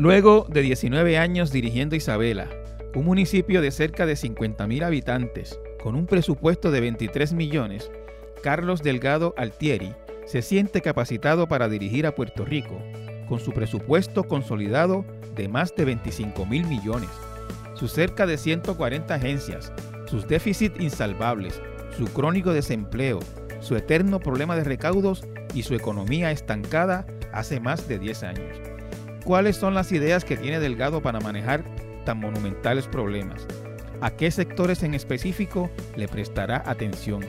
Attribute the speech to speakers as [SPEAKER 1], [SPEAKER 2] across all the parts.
[SPEAKER 1] Luego de 19 años dirigiendo Isabela, un municipio de cerca de 50.000 habitantes, con un presupuesto de 23 millones, Carlos Delgado Altieri se siente capacitado para dirigir a Puerto Rico, con su presupuesto consolidado de más de 25 mil millones, sus cerca de 140 agencias, sus déficits insalvables, su crónico desempleo, su eterno problema de recaudos y su economía estancada hace más de 10 años. ¿Cuáles son las ideas que tiene Delgado para manejar tan monumentales problemas? ¿A qué sectores en específico le prestará atención?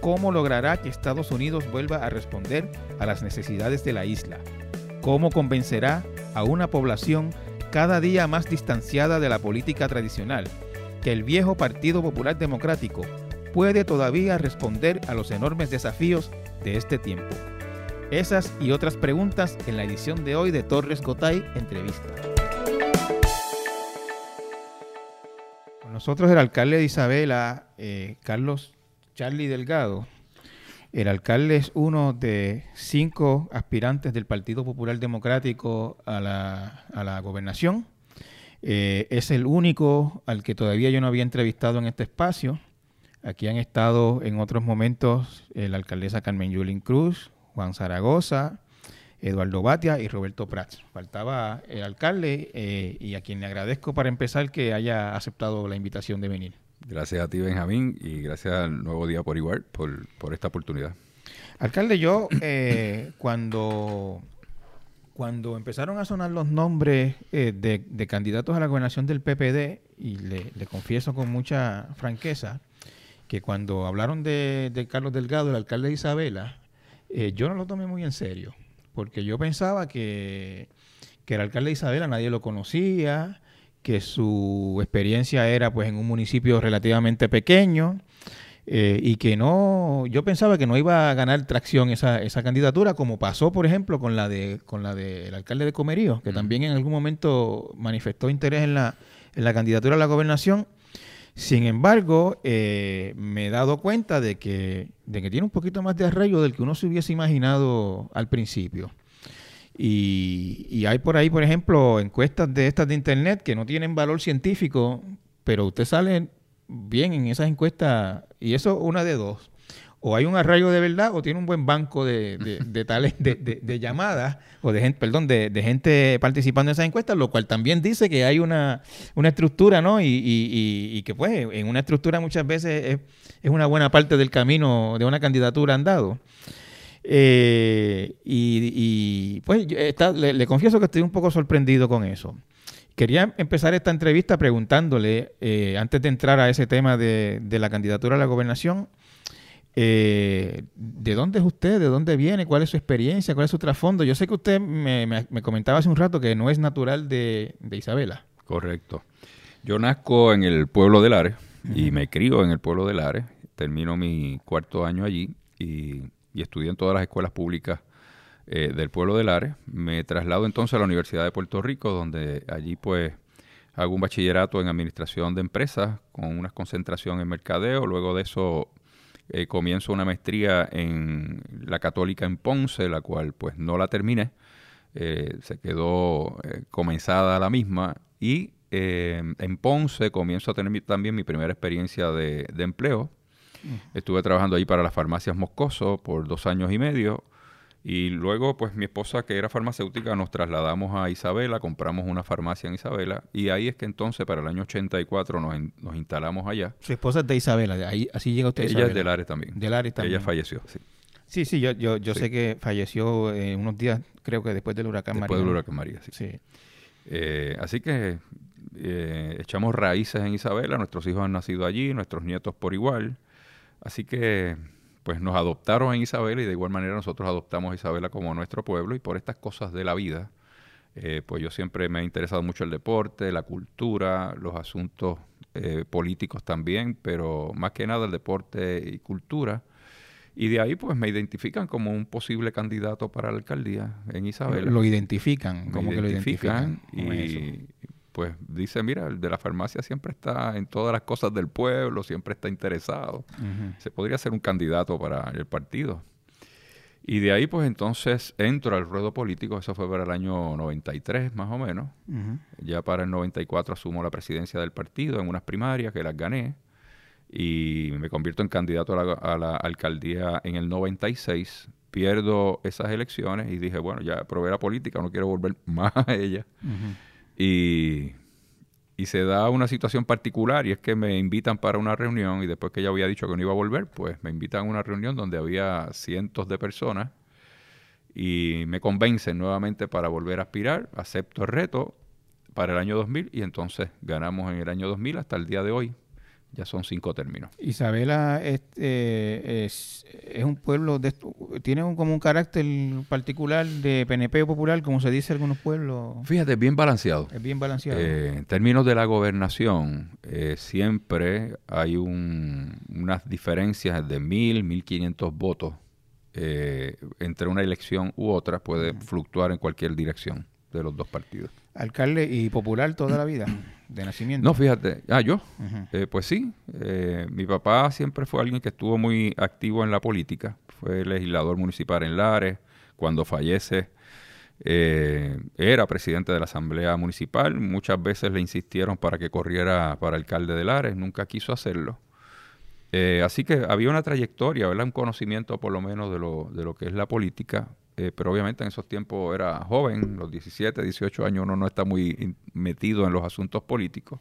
[SPEAKER 1] ¿Cómo logrará que Estados Unidos vuelva a responder a las necesidades de la isla? ¿Cómo convencerá a una población cada día más distanciada de la política tradicional que el viejo Partido Popular Democrático puede todavía responder a los enormes desafíos de este tiempo? Esas y otras preguntas en la edición de hoy de Torres Gotay Entrevista. Con nosotros el alcalde de Isabela, eh, Carlos Charlie Delgado. El alcalde es uno de cinco aspirantes del Partido Popular Democrático a la, gobernación. Eh, es el único al que todavía yo no había entrevistado en este espacio. Aquí han estado en otros momentos la alcaldesa Carmen Yulín Cruz, Juan Zaragoza, Eduardo Batia y Roberto Prats. Faltaba el alcalde eh, y a quien le agradezco para empezar que haya aceptado la invitación de venir.
[SPEAKER 2] Gracias a ti, Benjamín, y gracias al Nuevo Día por igual por, por esta oportunidad.
[SPEAKER 1] Alcalde, yo eh, cuando, cuando empezaron a sonar los nombres eh, de, candidatos a la gobernación del PPD, y le, confieso con mucha franqueza, que cuando hablaron de, de Carlos Delgado, el alcalde de Isabela, eh, yo no lo tomé muy en serio, porque yo pensaba que, que el alcalde de Isabela nadie lo conocía, que su experiencia era pues en un municipio relativamente pequeño eh, y que no, yo pensaba que no iba a ganar tracción esa, esa candidatura, como pasó por ejemplo con la de con la del alcalde de Comerío, que también en algún momento manifestó interés en la, en la candidatura a la gobernación sin embargo, eh, me he dado cuenta de que, tiene un poquito más de arraigo del que uno se hubiese imaginado al principio. Y, hay por ahí, por ejemplo, encuestas de estas de internet que no tienen valor científico, pero usted sale bien en esas encuestas, y eso una de dos o hay un arraigo de verdad o tiene un buen banco de, de, tales de, de, llamadas o de gente, perdón, de, gente participando en esas encuestas, lo cual también dice que hay una, una estructura, ¿no? Y, y, y, que pues en una estructura muchas veces es, es, una buena parte del camino de una candidatura andado. Eh, y, pues le, confieso que estoy un poco sorprendido con eso. Quería empezar esta entrevista preguntándole, eh, antes de entrar a ese tema de, de la candidatura a la gobernación, eh, ¿De dónde es usted? ¿De dónde viene? ¿Cuál es su experiencia? ¿Cuál es su trasfondo? Yo sé que usted me, comentaba hace un rato que no es natural de, Isabela.
[SPEAKER 2] Correcto. Yo nazco en el pueblo de Lares y me crío en el pueblo de Lares. Termino mi cuarto año allí y, estudié en todas las escuelas públicas eh, del pueblo de Lares. Me traslado entonces a la Universidad de Puerto Rico, donde allí pues hago un bachillerato en administración de empresas con una concentración en mercadeo. Luego de eso eh, comienzo una maestría en la católica en Ponce, la cual pues no la terminé, eh, se quedó eh, comenzada la misma y en Ponce comienzo a tener también mi primera experiencia de, de empleo. Mm. Estuve trabajando ahí para las farmacias Moscoso por dos años y medio y luego, pues mi esposa, que era farmacéutica, nos trasladamos a Isabela, compramos una farmacia en Isabela, y ahí es que entonces, para el año 84, nos, nos instalamos allá.
[SPEAKER 1] Su esposa es de Isabela, ahí, así llega usted
[SPEAKER 2] a Ella es de Lares también.
[SPEAKER 1] De Lares también.
[SPEAKER 2] Ella falleció, sí.
[SPEAKER 1] Sí, sí, yo, yo, yo sé que falleció eh, unos días, creo que después del huracán
[SPEAKER 2] María. Después del huracán María, sí. sí. Eh, así que eh, echamos raíces en Isabela, nuestros hijos han nacido allí, nuestros nietos por igual. Así que pues nos adoptaron en Isabela y de igual manera nosotros adoptamos a Isabela como nuestro pueblo y por estas cosas de la vida, eh, pues yo siempre me ha interesado mucho el deporte, la cultura, los asuntos eh, políticos también, pero más que nada el deporte y cultura. Y de ahí pues me identifican como un posible candidato para la alcaldía en Isabela.
[SPEAKER 1] Lo identifican, como que lo identifican.
[SPEAKER 2] Y, pues dice, mira, el de la farmacia siempre está en todas las cosas del pueblo, siempre está interesado. Se podría ser un candidato para el partido. Y de ahí, pues entonces entro al ruedo político, eso fue para el año 93 más o menos. Ya para el 94 asumo la presidencia del partido en unas primarias que las gané y me convierto en candidato a la, alcaldía en el 96. Pierdo esas elecciones y dije, bueno, ya probé la política, no quiero volver más a ella. Y se da una situación particular y es que me invitan para una reunión y después que ya había dicho que no iba a volver, pues me invitan a una reunión donde había cientos de personas y me convencen nuevamente para volver a aspirar, acepto el reto para el año 2000 y entonces ganamos en el año 2000 hasta el día de hoy ya son cinco términos.
[SPEAKER 1] Isabela este, es, es, un pueblo, de, tiene un, como un carácter particular de PNP popular, como se dice en algunos pueblos.
[SPEAKER 2] Fíjate, bien balanceado.
[SPEAKER 1] Es bien balanceado.
[SPEAKER 2] Eh, en términos de la gobernación, eh, siempre hay un, unas diferencias de mil, mil quinientos votos eh, entre una elección u otra, puede fluctuar en cualquier dirección de los dos partidos.
[SPEAKER 1] Alcalde y popular toda la vida, de nacimiento.
[SPEAKER 2] No, fíjate, ah, yo, eh, pues sí, eh, mi papá siempre fue alguien que estuvo muy activo en la política, fue legislador municipal en Lares, cuando fallece eh, era presidente de la Asamblea Municipal, muchas veces le insistieron para que corriera para alcalde de Lares, nunca quiso hacerlo. así que había una trayectoria, ¿verdad? un conocimiento por lo menos de lo, de lo que es la política, eh, pero obviamente en esos tiempos era joven, los 17, 18 años uno no está muy metido en los asuntos políticos.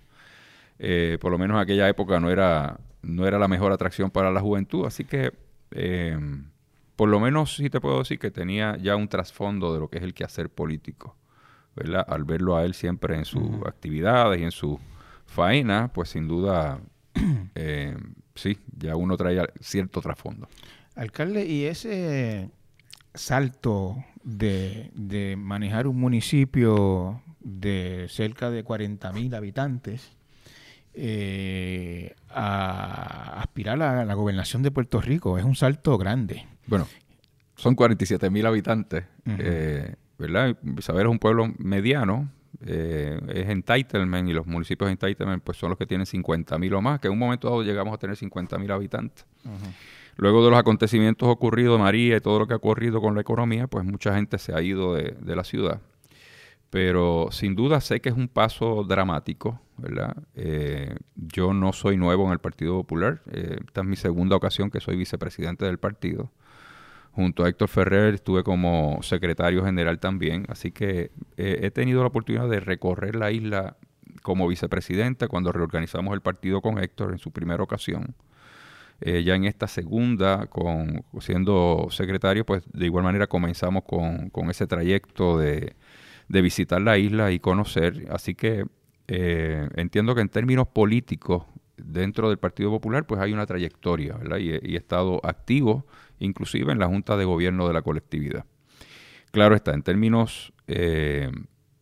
[SPEAKER 2] Eh, por lo menos en aquella época no era, no era la mejor atracción para la juventud, así que em, por lo menos sí te puedo decir que tenía ya un trasfondo de lo que es el quehacer político, ¿verdad? Al verlo a él siempre en sus actividades y en su faena, pues sin duda em, sí, ya uno traía cierto trasfondo.
[SPEAKER 1] Alcalde, y ese salto de, manejar un municipio de cerca de 40.000 habitantes eh, a aspirar a la gobernación de Puerto Rico es un salto grande.
[SPEAKER 2] Bueno, son 47.000 habitantes, eh, ¿verdad? Saber es un pueblo mediano, eh, es entitlement y los municipios entitlement pues son los que tienen 50.000 o más, que en un momento dado llegamos a tener 50.000 habitantes. Luego de los acontecimientos ocurridos, María y todo lo que ha ocurrido con la economía, pues mucha gente se ha ido de, la ciudad. Pero sin duda sé que es un paso dramático, ¿verdad? Eh, yo no soy nuevo en el Partido Popular. Eh, esta es mi segunda ocasión que soy vicepresidente del partido. Junto a Héctor Ferrer estuve como secretario general también. Así que eh, he tenido la oportunidad de recorrer la isla como vicepresidente cuando reorganizamos el partido con Héctor en su primera ocasión. Eh, ya en esta segunda, con, siendo secretario, pues de igual manera comenzamos con, ese trayecto de, visitar la isla y conocer. Así que eh, entiendo que en términos políticos, dentro del Partido Popular, pues hay una trayectoria, ¿verdad? Y, he estado activo, inclusive en la Junta de Gobierno de la colectividad. Claro está, en términos eh,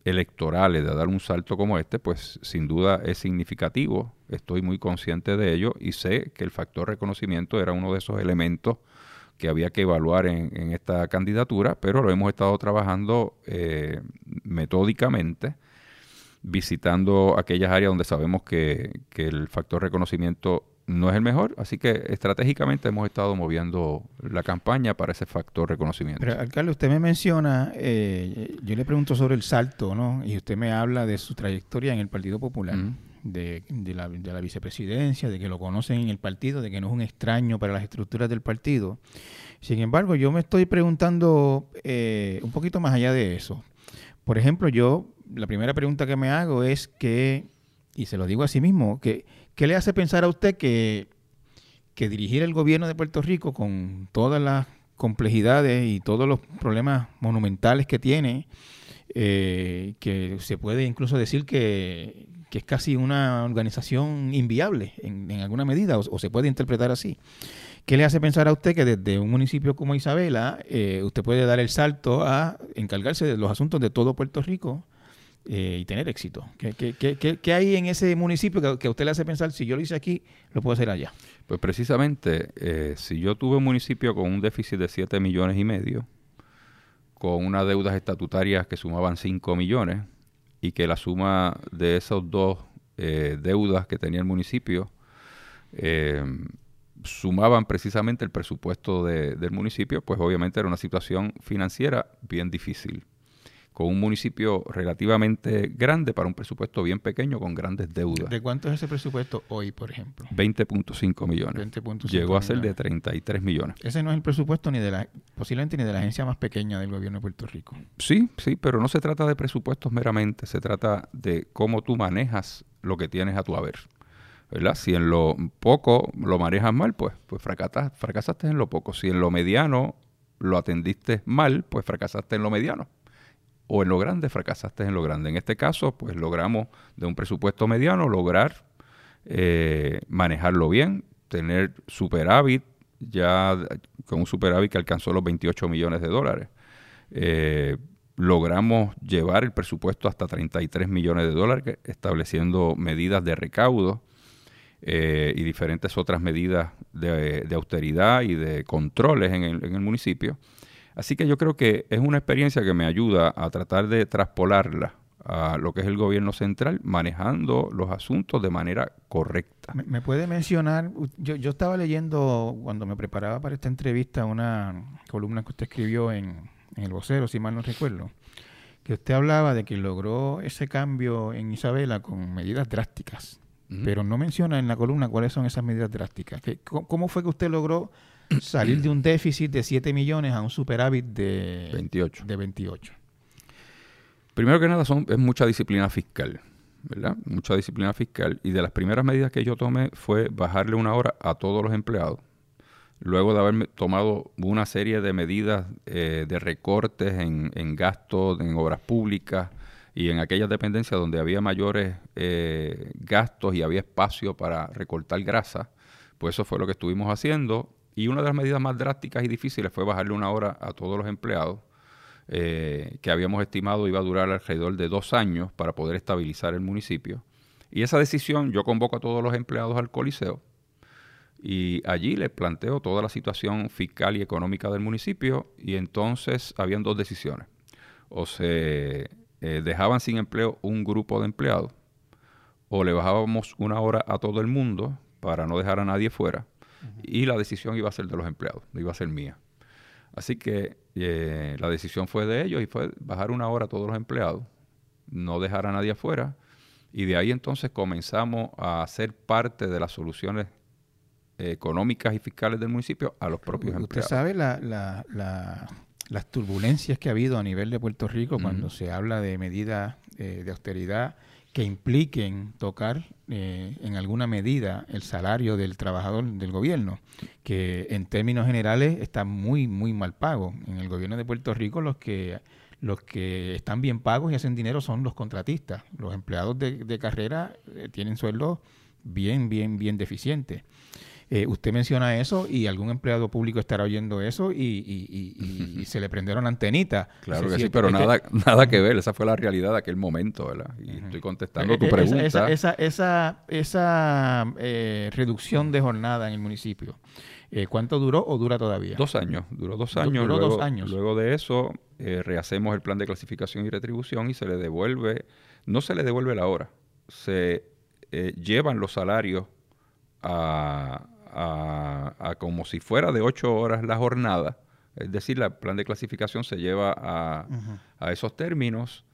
[SPEAKER 2] electorales de dar un salto como este, pues sin duda es significativo. Estoy muy consciente de ello y sé que el factor reconocimiento era uno de esos elementos que había que evaluar en, esta candidatura, pero lo hemos estado trabajando eh, metódicamente, visitando aquellas áreas donde sabemos que, que el factor reconocimiento no es el mejor, así que estratégicamente hemos estado moviendo la campaña para ese factor reconocimiento.
[SPEAKER 1] Pero, alcalde, usted me menciona, eh, yo le pregunto sobre el salto, ¿no? Y usted me habla de su trayectoria en el Partido Popular, de, la, vicepresidencia, de que lo conocen en el partido, de que no es un extraño para las estructuras del partido. Sin embargo, yo me estoy preguntando eh, un poquito más allá de eso. Por ejemplo, yo, la primera pregunta que me hago es que, y se lo digo a sí mismo, que ¿Qué le hace pensar a usted que, que dirigir el gobierno de Puerto Rico con todas las complejidades y todos los problemas monumentales que tiene, eh, que se puede incluso decir que, es casi una organización inviable en, alguna medida, o, se puede interpretar así. ¿Qué le hace pensar a usted que desde un municipio como Isabela eh, usted puede dar el salto a encargarse de los asuntos de todo Puerto Rico? Eh, y tener éxito. ¿Qué, qué, qué, qué, hay en ese municipio que, a usted le hace pensar, si yo lo hice aquí, lo puedo hacer allá?
[SPEAKER 2] Pues precisamente, eh, si yo tuve un municipio con un déficit de 7 millones y medio, con unas deudas estatutarias que sumaban 5 millones, y que la suma de esos dos eh, deudas que tenía el municipio sumaban precisamente el presupuesto del municipio, pues obviamente era una situación financiera bien difícil con un municipio relativamente grande para un presupuesto bien pequeño con grandes deudas.
[SPEAKER 1] ¿De cuánto es ese presupuesto hoy, por ejemplo?
[SPEAKER 2] 20.5 millones. Llegó a ser de 33 millones.
[SPEAKER 1] Ese no es el presupuesto ni de la, posiblemente ni de la agencia más pequeña del gobierno de Puerto Rico.
[SPEAKER 2] Sí, sí, pero no se trata de presupuestos meramente, se trata de cómo tú manejas lo que tienes a tu haber. ¿verdad? Si en lo poco lo manejas mal, pues, pues fracasaste en lo poco. Si en lo mediano lo atendiste mal, pues fracasaste en lo mediano o en lo grande fracasaste en lo grande. En este caso, pues logramos de un presupuesto mediano lograr eh, manejarlo bien, tener superávit, ya con un superávit que alcanzó los 28 millones de dólares. Eh, logramos llevar el presupuesto hasta 33 millones de dólares, estableciendo medidas de recaudo eh, y diferentes otras medidas de, austeridad y de controles en el, en el municipio Así que yo creo que es una experiencia que me ayuda a tratar de traspolarla a lo que es el gobierno central, manejando los asuntos de manera correcta.
[SPEAKER 1] ¿Me, puede mencionar? Yo, yo estaba leyendo cuando me preparaba para esta entrevista una columna que usted escribió en, El Vocero, si mal no recuerdo, que usted hablaba de que logró ese cambio en Isabela con medidas drásticas, pero no menciona en la columna cuáles son esas medidas drásticas. ¿Cómo fue que usted logró salir de un déficit de 7 millones a un superávit de
[SPEAKER 2] 28.
[SPEAKER 1] De 28.
[SPEAKER 2] Primero que nada son, es mucha disciplina fiscal, ¿verdad? Mucha disciplina fiscal. Y de las primeras medidas que yo tomé fue bajarle una hora a todos los empleados. Luego de haber tomado una serie de medidas eh, de recortes en, en gastos, en obras públicas y en aquellas dependencias donde había mayores eh, gastos y había espacio para recortar grasa, pues eso fue lo que estuvimos haciendo y una de las medidas más drásticas y difíciles fue bajarle una hora a todos los empleados, eh, que habíamos estimado iba a durar alrededor de dos años para poder estabilizar el municipio. Y esa decisión yo convoco a todos los empleados al Coliseo y allí les planteo toda la situación fiscal y económica del municipio y entonces habían dos decisiones. O se eh, dejaban sin empleo un grupo de empleados o le bajábamos una hora a todo el mundo para no dejar a nadie fuera y la decisión iba a ser de los empleados, no iba a ser mía. Así que eh, la decisión fue de ellos y fue bajar una hora a todos los empleados, no dejar a nadie afuera, y de ahí entonces comenzamos a ser parte de las soluciones económicas y fiscales del municipio a los propios empleados.
[SPEAKER 1] Usted sabe la, las turbulencias que ha habido a nivel de Puerto Rico cuando se habla de medidas eh, de austeridad que impliquen tocar eh, en alguna medida el salario del trabajador del gobierno, que en términos generales está muy, muy mal pago. En el gobierno de Puerto Rico los que los que están bien pagos y hacen dinero son los contratistas. Los empleados de, de carrera eh, tienen sueldos bien, bien, bien deficientes. Eh, usted menciona eso y algún empleado público estará oyendo eso y, se le prendieron antenitas.
[SPEAKER 2] Claro que sí, pero nada, nada que ver. Esa fue la realidad de aquel momento, ¿verdad? Y estoy contestando eh, tu eh, pregunta.
[SPEAKER 1] Esa, esa, esa, reducción de jornada en el municipio, ¿cuánto duró o dura todavía?
[SPEAKER 2] Dos años. Duró dos años.
[SPEAKER 1] Duró luego, dos años.
[SPEAKER 2] Luego de eso, rehacemos el plan de clasificación y retribución y se le devuelve, no se le devuelve la hora, se llevan los salarios a, a, como si fuera de ocho horas la jornada, es decir, el plan de clasificación se lleva a, a, esos términos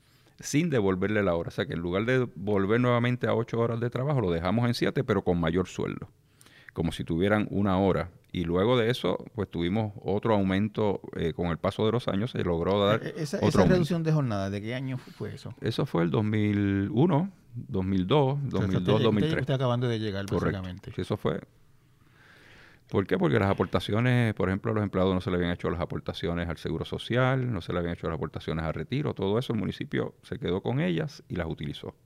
[SPEAKER 2] sin devolverle la hora. O sea que en lugar de volver nuevamente a ocho horas de trabajo, lo dejamos en siete, pero con mayor sueldo, como si tuvieran una hora. Y luego de eso, pues tuvimos otro aumento eh, con el paso de los años, se logró dar.
[SPEAKER 1] E, esa, esa reducción de jornada, ¿de qué año fue eso?
[SPEAKER 2] Eso fue el 2001, 2002, 2002, 2003.
[SPEAKER 1] Usted acabando de llegar,
[SPEAKER 2] Correcto. básicamente. eso fue ¿Por qué? Porque las aportaciones, por ejemplo, a los empleados no se le habían hecho las aportaciones al Seguro Social, no se le habían hecho las aportaciones al retiro, todo eso el municipio se quedó con ellas y las utilizó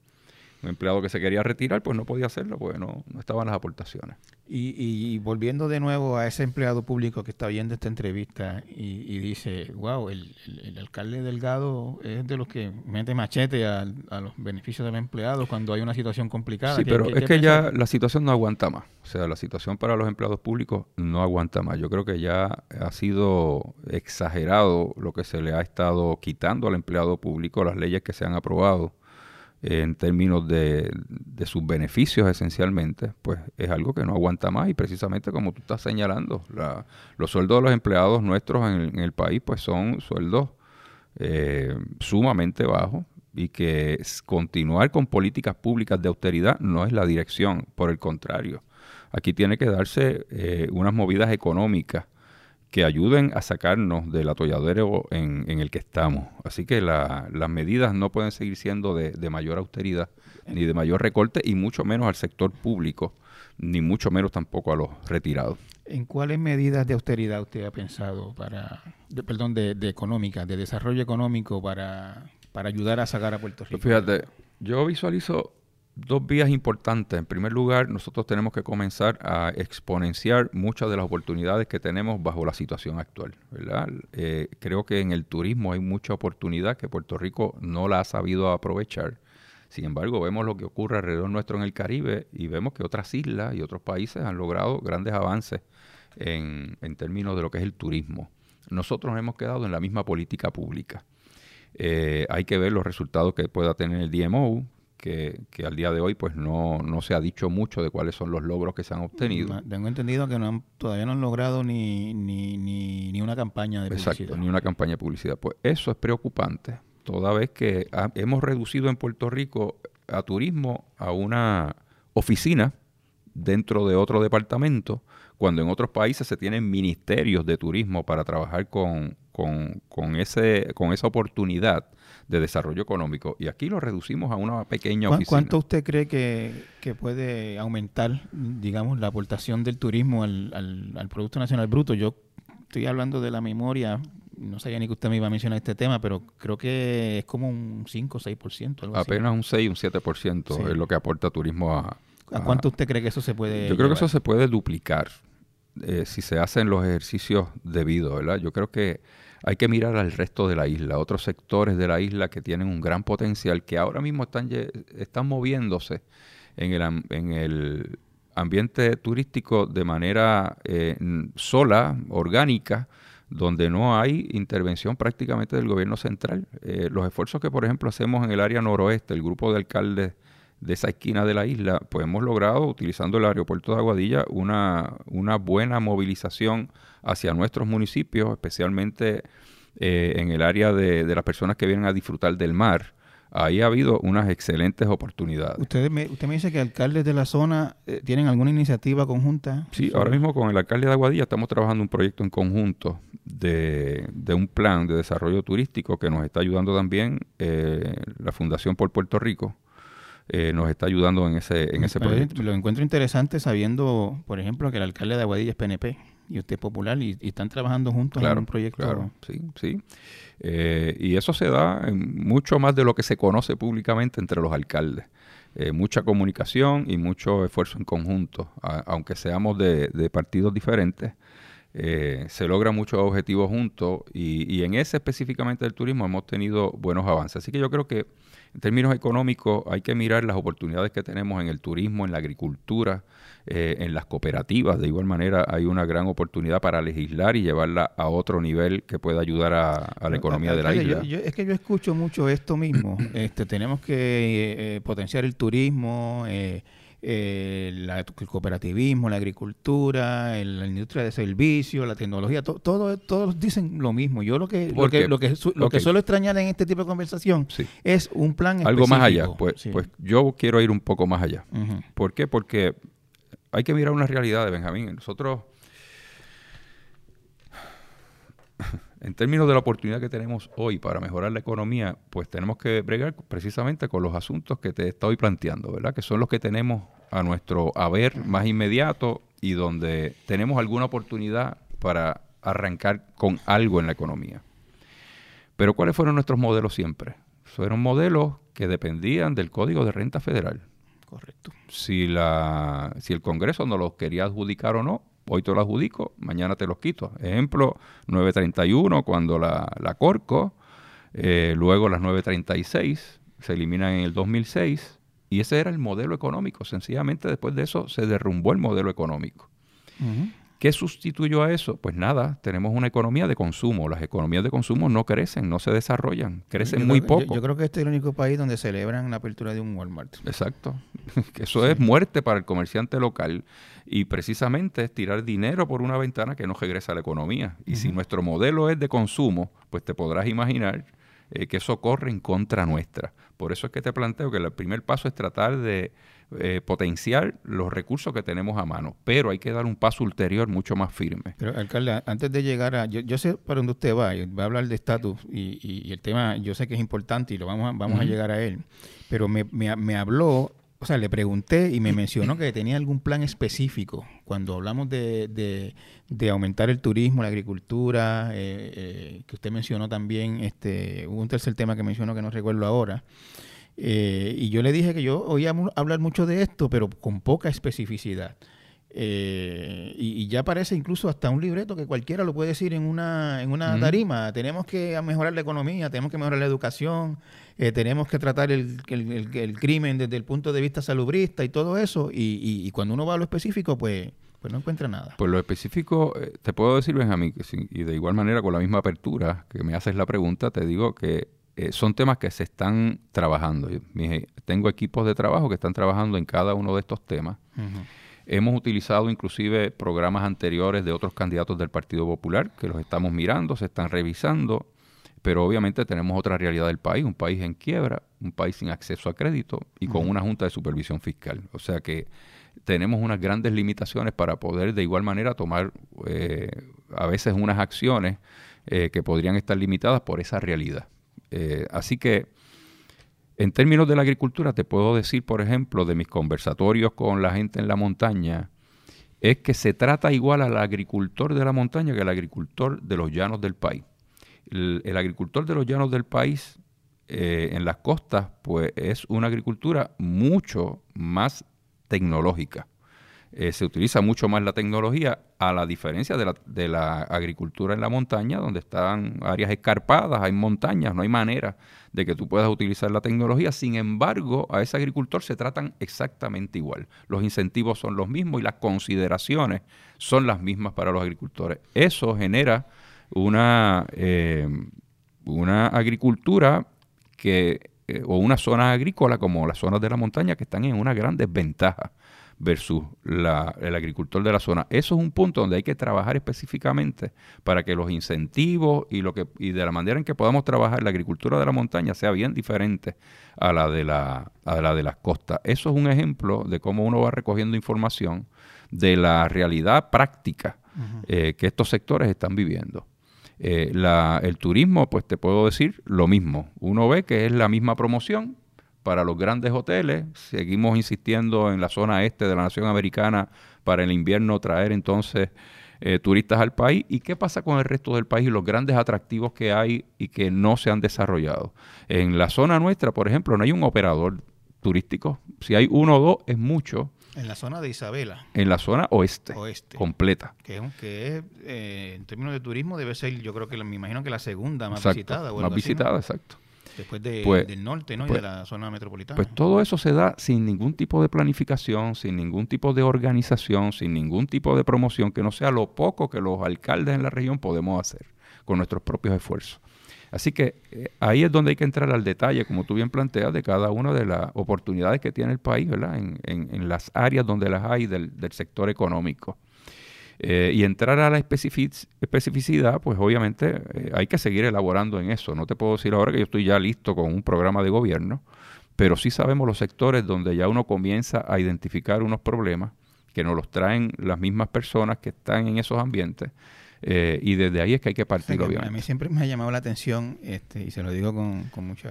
[SPEAKER 2] un empleado que se quería retirar, pues no podía hacerlo, porque no, estaban las aportaciones.
[SPEAKER 1] Y, volviendo de nuevo a ese empleado público que está oyendo esta entrevista y, dice, wow, el, alcalde Delgado es de los que mete machete a, los beneficios de los empleados cuando hay una situación complicada.
[SPEAKER 2] Sí, pero es que ya la situación no aguanta más. O sea, la situación para los empleados públicos no aguanta más. Yo creo que ya ha sido exagerado lo que se le ha estado quitando al empleado público, las leyes que se han aprobado en términos de, sus beneficios esencialmente, pues es algo que no aguanta más. Y precisamente como tú estás señalando, los sueldos de los empleados nuestros en el, país pues son sueldos eh, sumamente bajos y que continuar con políticas públicas de austeridad no es la dirección, por el contrario, aquí tiene que darse eh, unas movidas económicas que ayuden a sacarnos del atolladero en, el que estamos. Así que las medidas no pueden seguir siendo de, mayor austeridad ni de mayor recorte y mucho menos al sector público, ni mucho menos tampoco a los retirados.
[SPEAKER 1] ¿En cuáles medidas de austeridad usted ha pensado para, perdón, de, de, económica, de desarrollo económico para, para ayudar a sacar a Puerto Rico?
[SPEAKER 2] fíjate, yo visualizo dos vías importantes. En primer lugar, nosotros tenemos que comenzar a exponenciar muchas de las oportunidades que tenemos bajo la situación actual. Eh, creo que en el turismo hay mucha oportunidad que Puerto Rico no la ha sabido aprovechar. Sin embargo, vemos lo que ocurre alrededor nuestro en el Caribe y vemos que otras islas y otros países han logrado grandes avances en, términos de lo que es el turismo. Nosotros hemos quedado en la misma política pública. Eh, hay que ver los resultados que pueda tener el DMO, que, al día de hoy pues no, no se ha dicho mucho de cuáles son los logros que se han obtenido.
[SPEAKER 1] Tengo entendido que no todavía no han logrado ni, ni, ni, una campaña de publicidad.
[SPEAKER 2] Exacto, ni una campaña de publicidad. Pues eso es preocupante, toda vez que hemos reducido en Puerto Rico a turismo a una oficina dentro de otro departamento, cuando en otros países se tienen ministerios de turismo para trabajar con, con, con, ese, con esa oportunidad de desarrollo económico. Y aquí lo reducimos a una pequeña oficina.
[SPEAKER 1] ¿Cuánto usted cree que, puede aumentar, digamos, la aportación del turismo al, al, Producto Nacional Bruto? Yo estoy hablando de la memoria, no sabía ni que usted me iba a mencionar este tema, pero creo que es como un 5 o 6%.
[SPEAKER 2] Algo Apenas un 6, un 7% es lo que aporta turismo a,
[SPEAKER 1] a... cuánto usted cree que eso se puede
[SPEAKER 2] Yo creo que eso se puede duplicar eh, si se hacen los ejercicios debidos, ¿verdad? Yo creo que hay que mirar al resto de la isla, otros sectores de la isla que tienen un gran potencial, que ahora mismo están, están moviéndose en el, en el ambiente turístico de manera eh, sola, orgánica, donde no hay intervención prácticamente del gobierno central. Eh, los esfuerzos que, por ejemplo, hacemos en el área noroeste, el grupo de alcaldes de esa esquina de la isla, pues hemos logrado, utilizando el aeropuerto de Aguadilla, una, una buena movilización hacia nuestros municipios, especialmente eh, en el área de, las personas que vienen a disfrutar del mar. Ahí ha habido unas excelentes oportunidades.
[SPEAKER 1] Usted me, usted me dice que alcaldes de la zona eh, tienen alguna iniciativa conjunta.
[SPEAKER 2] Sí, ahora mismo con el alcalde de Aguadilla estamos trabajando un proyecto en conjunto de, un plan de desarrollo turístico que nos está ayudando también eh, la Fundación por Puerto Rico eh, nos está ayudando en ese, en ese proyecto.
[SPEAKER 1] Lo encuentro interesante sabiendo, por ejemplo, que el alcalde de Aguadilla es PNP y usted es popular y, están trabajando juntos en un proyecto.
[SPEAKER 2] Claro, sí, sí. Eh, y eso se da en mucho más de lo que se conoce públicamente entre los alcaldes. Eh, mucha comunicación y mucho esfuerzo en conjunto, aunque seamos de, partidos diferentes. se logran muchos objetivos juntos y, y en ese específicamente del turismo hemos tenido buenos avances. Así que yo creo que en términos económicos, hay que mirar las oportunidades que tenemos en el turismo, en la agricultura, eh, en las cooperativas. De igual manera, hay una gran oportunidad para legislar y llevarla a otro nivel que pueda ayudar a, la economía de la isla.
[SPEAKER 1] es que yo escucho mucho esto mismo. este, tenemos que eh, potenciar el turismo. Eh, eh, el cooperativismo, la agricultura, la industria de servicios, la tecnología, todo, todos dicen lo mismo. Yo lo que, lo que, lo que, lo que suelo extrañar en este tipo de conversación es un plan
[SPEAKER 2] Algo más allá. Pues, pues yo quiero ir un poco más allá. ¿Por qué? Porque hay que mirar una realidad de Benjamín. Nosotros en términos de la oportunidad que tenemos hoy para mejorar la economía, pues tenemos que bregar precisamente con los asuntos que te estoy planteando, ¿verdad? Que son los que tenemos a nuestro haber más inmediato y donde tenemos alguna oportunidad para arrancar con algo en la economía. Pero ¿cuáles fueron nuestros modelos siempre? Fueron modelos que dependían del Código de Renta Federal.
[SPEAKER 1] Correcto.
[SPEAKER 2] Si, la, si el Congreso no los quería adjudicar o no, hoy te lo adjudico, mañana te los quito. Ejemplo, 931 cuando la, la Corco, eh, luego las 936 se eliminan en el 2006 y ese era el modelo económico. Sencillamente después de eso se derrumbó el modelo económico. ¿Qué sustituyó a eso? Pues nada, tenemos una economía de consumo. Las economías de consumo no crecen, no se desarrollan, crecen muy poco.
[SPEAKER 1] Yo, creo que este es el único país donde celebran la apertura de un Walmart.
[SPEAKER 2] Exacto. Eso es muerte para el comerciante local y precisamente es tirar dinero por una ventana que no regresa a la economía. Y si nuestro modelo es de consumo, pues te podrás imaginar eh, que eso corre en contra nuestra. Por eso es que te planteo que el primer paso es tratar de eh, potenciar los recursos que tenemos a mano, pero hay que dar un paso ulterior mucho más firme.
[SPEAKER 1] Pero, alcalde, antes de llegar a... Yo, sé para dónde usted va, va a hablar de estatus y, el tema yo sé que es importante y lo vamos a, vamos a llegar a él, pero me, me, habló o sea, le pregunté y me mencionó que tenía algún plan específico cuando hablamos de, de, aumentar el turismo, la agricultura, eh, eh, que usted mencionó también, este, hubo un tercer tema que mencionó que no recuerdo ahora, eh, y yo le dije que yo oía hablar mucho de esto, pero con poca especificidad. Eh, y, ya parece incluso hasta un libreto que cualquiera lo puede decir en una, en una tarima. Tenemos que mejorar la economía, tenemos que mejorar la educación, eh, tenemos que tratar el, el, crimen desde el punto de vista salubrista y todo eso. Y, y, cuando uno va a lo específico, pues, pues no encuentra nada.
[SPEAKER 2] Pues lo específico, te puedo decir, Benjamín, y de igual manera con la misma apertura que me haces la pregunta, te digo que eh, son temas que se están trabajando. tengo equipos de trabajo que están trabajando en cada uno de estos temas. Hemos utilizado inclusive programas anteriores de otros candidatos del Partido Popular que los estamos mirando, se están revisando, pero obviamente tenemos otra realidad del país, un país en quiebra, un país sin acceso a crédito y con una junta de supervisión fiscal. O sea que tenemos unas grandes limitaciones para poder de igual manera tomar eh, a veces unas acciones eh, que podrían estar limitadas por esa realidad. Eh, así que, en términos de la agricultura, te puedo decir, por ejemplo, de mis conversatorios con la gente en la montaña, es que se trata igual al agricultor de la montaña que al agricultor de los llanos del país. El, agricultor de los llanos del país eh, en las costas, pues es una agricultura mucho más tecnológica. Eh, se utiliza mucho más la tecnología, a la diferencia de la, de la, agricultura en la montaña, donde están áreas escarpadas, hay montañas, no hay manera de que tú puedas utilizar la tecnología. Sin embargo, a ese agricultor se tratan exactamente igual. Los incentivos son los mismos y las consideraciones son las mismas para los agricultores. Eso genera una, eh, una agricultura que, eh, o una zona agrícola como las zonas de la montaña que están en una gran desventaja versus la, el agricultor de la zona. Eso es un punto donde hay que trabajar específicamente para que los incentivos y, lo que, y de la manera en que podamos trabajar la agricultura de la montaña sea bien diferente a la de, la, a la de las costas. Eso es un ejemplo de cómo uno va recogiendo información de la realidad práctica eh, que estos sectores están viviendo. Eh, la, el turismo, pues te puedo decir lo mismo. Uno ve que es la misma promoción, para los grandes hoteles. Seguimos insistiendo en la zona este de la nación americana para el invierno traer entonces eh, turistas al país. ¿Y qué pasa con el resto del país y los grandes atractivos que hay y que no se han desarrollado? En la zona nuestra, por ejemplo, no hay un operador turístico. Si hay uno o dos, es mucho.
[SPEAKER 1] En la zona de Isabela.
[SPEAKER 2] En la zona oeste.
[SPEAKER 1] Oeste.
[SPEAKER 2] Completa.
[SPEAKER 1] Que, que es, eh, en términos de turismo, debe ser, yo creo que me imagino que la segunda más visitada.
[SPEAKER 2] más visitada, exacto.
[SPEAKER 1] Después pues, del norte, ¿no? y pues, de la zona metropolitana.
[SPEAKER 2] Pues todo eso se da sin ningún tipo de planificación, sin ningún tipo de organización, sin ningún tipo de promoción, que no sea lo poco que los alcaldes en la región podemos hacer con nuestros propios esfuerzos. Así que eh, ahí es donde hay que entrar al detalle, como tú bien planteas, de cada una de las oportunidades que tiene el país, ¿verdad? En, en, las áreas donde las hay del, del sector económico. Eh, y entrar a la especificidad, pues obviamente eh, hay que seguir elaborando en eso. No te puedo decir ahora que yo estoy ya listo con un programa de gobierno, pero sí sabemos los sectores donde ya uno comienza a identificar unos problemas que nos los traen las mismas personas que están en esos ambientes. Eh, y desde ahí es que hay que partir, obviamente.
[SPEAKER 1] A mí siempre me ha llamado la atención, este, y se lo digo con, con mucho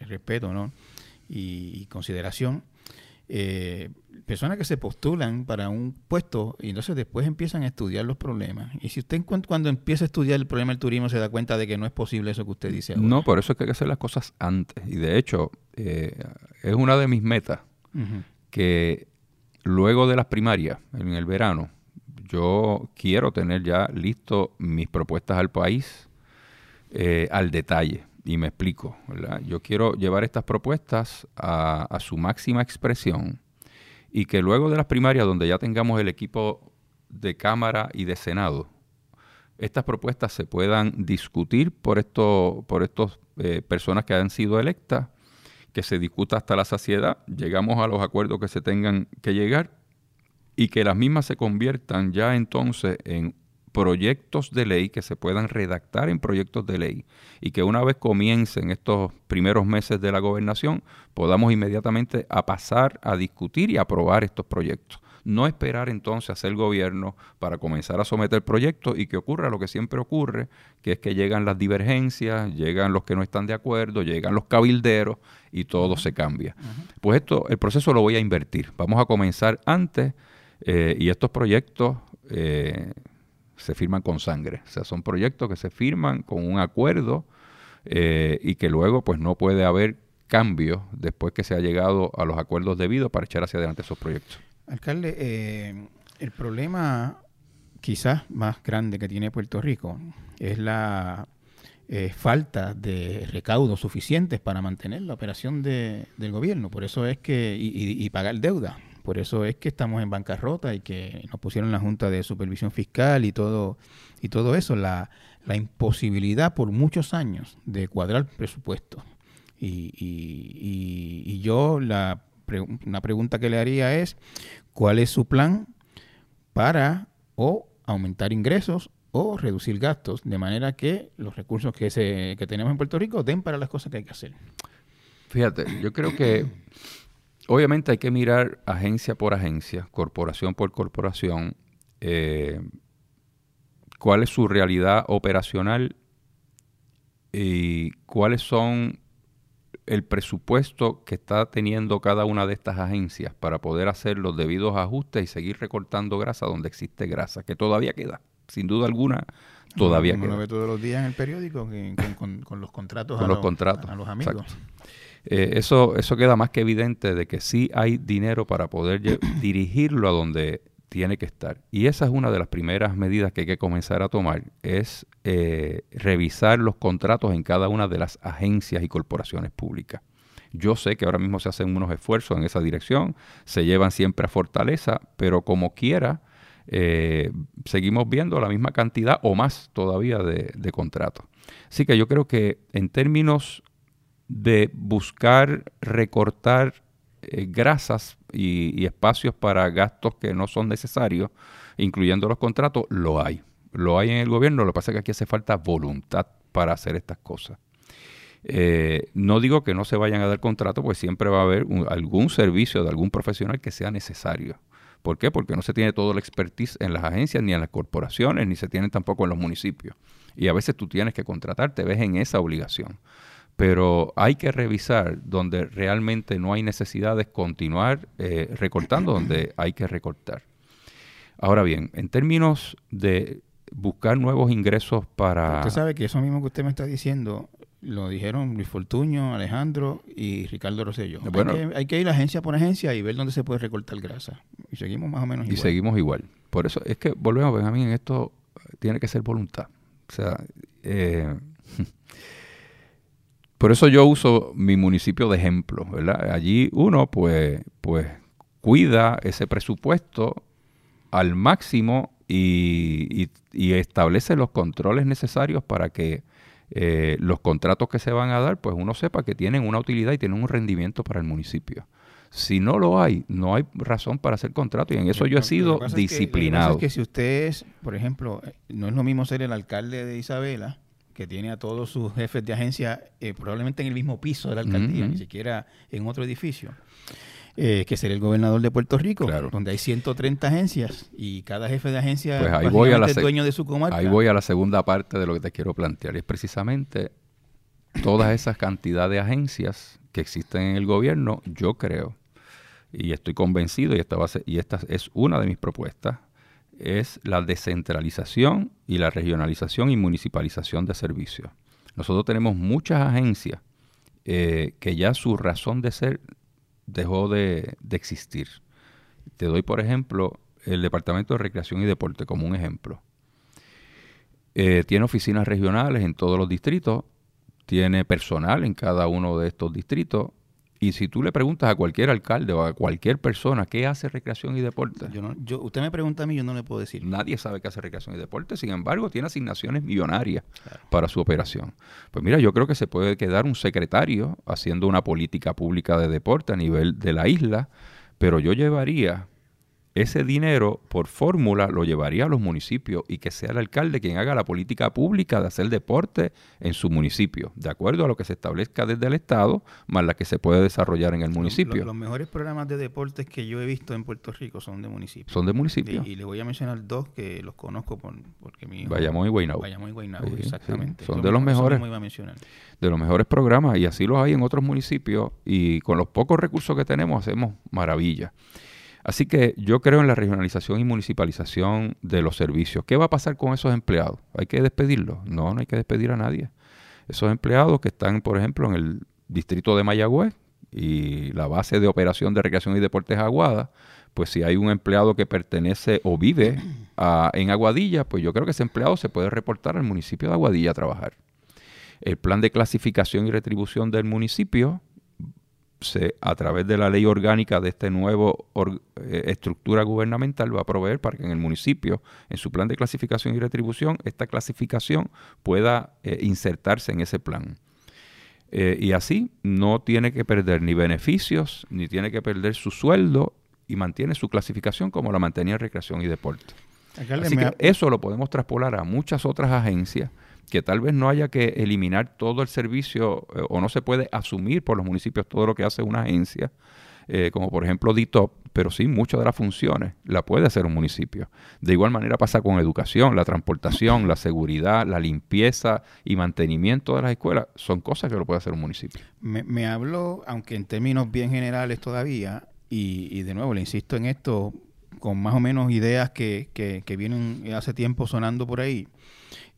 [SPEAKER 1] respeto ¿no? y consideración, eh, personas que se postulan para un puesto y entonces después empiezan a estudiar los problemas. Y si usted cuando, empieza a estudiar el problema del turismo se da cuenta de que no es posible eso que usted dice.
[SPEAKER 2] No, por eso es que hay que hacer las cosas antes. Y de hecho, eh, es una de mis metas que luego de las primarias, en el verano, yo quiero tener ya listo mis propuestas al país eh, al detalle y me explico. Yo quiero llevar estas propuestas a, su máxima expresión y que luego de las primarias, donde ya tengamos el equipo de Cámara y de Senado, estas propuestas se puedan discutir por estos por estos eh, personas que han sido electas, que se discuta hasta la saciedad, llegamos a los acuerdos que se tengan que llegar y que las mismas se conviertan ya entonces en proyectos de ley que se puedan redactar en proyectos de ley y que una vez comiencen estos primeros meses de la gobernación podamos inmediatamente a pasar a discutir y aprobar estos proyectos. No esperar entonces a ser gobierno para comenzar a someter proyectos y que ocurra lo que siempre ocurre, que es que llegan las divergencias, llegan los que no están de acuerdo, llegan los cabilderos y todo se cambia. Pues esto, el proceso lo voy a invertir. Vamos a comenzar antes eh, y estos proyectos eh, se firman con sangre. O sea, son proyectos que se firman con un acuerdo eh, y que luego pues no puede haber cambios después que se ha llegado a los acuerdos debidos para echar hacia adelante esos proyectos.
[SPEAKER 1] Alcalde, eh, el problema quizás más grande que tiene Puerto Rico es la eh, falta de recaudos suficientes para mantener la operación de, del gobierno. Por eso es que, y, pagar deuda. Por eso es que estamos en bancarrota y que nos pusieron la Junta de Supervisión Fiscal y todo, y todo eso, la, imposibilidad por muchos años de cuadrar presupuesto. Y, y, y, yo la una pregunta que le haría es, ¿cuál es su plan para o aumentar ingresos o reducir gastos de manera que los recursos que, se, que tenemos en Puerto Rico den para las cosas que hay que hacer?
[SPEAKER 2] Fíjate, yo creo que obviamente hay que mirar agencia por agencia, corporación por corporación, eh, cuál es su realidad operacional y cuáles son el presupuesto que está teniendo cada una de estas agencias para poder hacer los debidos ajustes y seguir recortando grasa donde existe grasa, que todavía queda, sin duda alguna, todavía queda.
[SPEAKER 1] lo ve todos los días en el periódico con, los contratos,
[SPEAKER 2] a, los, contratos
[SPEAKER 1] a los amigos.
[SPEAKER 2] Eh, eso, eso queda más que evidente de que sí hay dinero para poder dirigirlo a donde tiene que estar. Y esa es una de las primeras medidas que hay que comenzar a tomar, es eh, revisar los contratos en cada una de las agencias y corporaciones públicas. Yo sé que ahora mismo se hacen unos esfuerzos en esa dirección, se llevan siempre a fortaleza, pero como quiera, eh, seguimos viendo la misma cantidad o más todavía de, de contratos. Así que yo creo que en términos de buscar recortar eh, grasas y, espacios para gastos que no son necesarios, incluyendo los contratos, lo hay. Lo hay en el gobierno, lo que pasa es que aquí hace falta voluntad para hacer estas cosas. Eh, no digo que no se vayan a dar contratos, pues siempre va a haber algún servicio de algún profesional que sea necesario. ¿Por qué? Porque no se tiene todo el expertise en las agencias, ni en las corporaciones, ni se tiene tampoco en los municipios. Y a veces tú tienes que contratar, te ves en esa obligación pero hay que revisar donde realmente no hay necesidad de continuar eh, recortando, donde hay que recortar. Ahora bien, en términos de buscar nuevos ingresos para...
[SPEAKER 1] Usted sabe que eso mismo que usted me está diciendo lo dijeron Luis Fortuño, Alejandro y Ricardo Rosello. Bueno, hay, que, ir agencia por agencia y ver dónde se puede recortar grasa. Y seguimos más o menos igual.
[SPEAKER 2] Y seguimos igual. Por eso es que volvemos, Benjamín, esto tiene que ser voluntad. O sea, eh, Por eso yo uso mi municipio de ejemplo, ¿verdad? Allí uno pues, pues cuida ese presupuesto al máximo y, establece los controles necesarios para que eh, los contratos que se van a dar, pues uno sepa que tienen una utilidad y tienen un rendimiento para el municipio. Si no lo hay, no hay razón para hacer contrato y en eso yo he sido disciplinado.
[SPEAKER 1] Es que, si usted es, por ejemplo, eh, no es lo mismo ser el alcalde de Isabela que tiene a todos sus jefes de agencia eh, probablemente en el mismo piso de la alcaldía, ni siquiera en otro edificio. Eh, que ser el gobernador de Puerto Rico, donde hay 130 agencias y cada jefe de agencia
[SPEAKER 2] pues ahí voy a la dueño de su comarca. Ahí voy a la segunda parte de lo que te quiero plantear, y es precisamente todas esas cantidades de agencias que existen en el gobierno, yo creo, y estoy convencido, y esta, va y esta es una de mis propuestas, es la descentralización y la regionalización y municipalización de servicios. Nosotros tenemos muchas agencias eh, que ya su razón de ser dejó de, existir. Te doy, por ejemplo, el Departamento de Recreación y Deporte como un ejemplo. Eh, tiene oficinas regionales en todos los distritos, tiene personal en cada uno de estos distritos Y si tú le preguntas a cualquier alcalde o a cualquier persona qué hace recreación y deporte,
[SPEAKER 1] Yo no, yo, usted me pregunta a mí, yo no le puedo decir.
[SPEAKER 2] nadie sabe qué hace recreación y deporte. Sin embargo, tiene asignaciones millonarias para su operación. Pues mira, yo creo que se puede quedar un secretario haciendo una política pública de deporte a nivel de la isla, pero yo llevaría ese dinero por fórmula lo llevaría a los municipios y que sea el alcalde quien haga la política pública de hacer deporte en su municipio, de acuerdo a lo que se establezca desde el Estado, más la que se puede desarrollar en el municipio.
[SPEAKER 1] Los, los mejores programas de deportes que yo he visto en Puerto Rico son de municipios.
[SPEAKER 2] Son de municipio.
[SPEAKER 1] Y, le voy a mencionar dos que los conozco por, porque mi hijo...
[SPEAKER 2] Bayamón y Guaynabo.
[SPEAKER 1] Bayamón y Guaynabo,
[SPEAKER 2] Sí,
[SPEAKER 1] exactamente.
[SPEAKER 2] sí. Son de los mejores.
[SPEAKER 1] mismo iba a mencionar.
[SPEAKER 2] de los mejores programas y así los hay en otros municipios y con los pocos recursos que tenemos hacemos maravillas. Así que yo creo en la regionalización y municipalización de los servicios. ¿Qué va a pasar con esos empleados? ¿Hay que despedirlos? No, no hay que despedir a nadie. Esos empleados que están, por ejemplo, en el distrito de Mayagüez y la base de operación de recreación y deportes Aguada, pues si hay un empleado que pertenece o vive en Aguadilla, pues yo creo que ese empleado se puede reportar al municipio de Aguadilla a trabajar. El plan de clasificación y retribución del municipio, se, a través de la ley orgánica de esta nueva estructura gubernamental, va a proveer para que en el municipio, en su plan de clasificación y retribución, esta clasificación pueda eh, insertarse en ese plan. Eh, y así no tiene que perder ni beneficios, ni tiene que perder su sueldo y mantiene su clasificación como la mantenía en recreación y deporte. Así que eso lo podemos traspolar a muchas otras agencias que tal vez no haya que eliminar todo el servicio eh, o no se puede asumir por los municipios todo lo que hace una agencia, eh, como por ejemplo DITOP, pero sí muchas de las funciones la puede hacer un municipio. De igual manera pasa con educación, la transportación, la seguridad, la limpieza y mantenimiento de las escuelas, son cosas que lo puede hacer un municipio.
[SPEAKER 1] Me, me habló, aunque en términos bien generales todavía, y, y de nuevo le insisto en esto, con más o menos ideas que, que, que vienen hace tiempo sonando por ahí,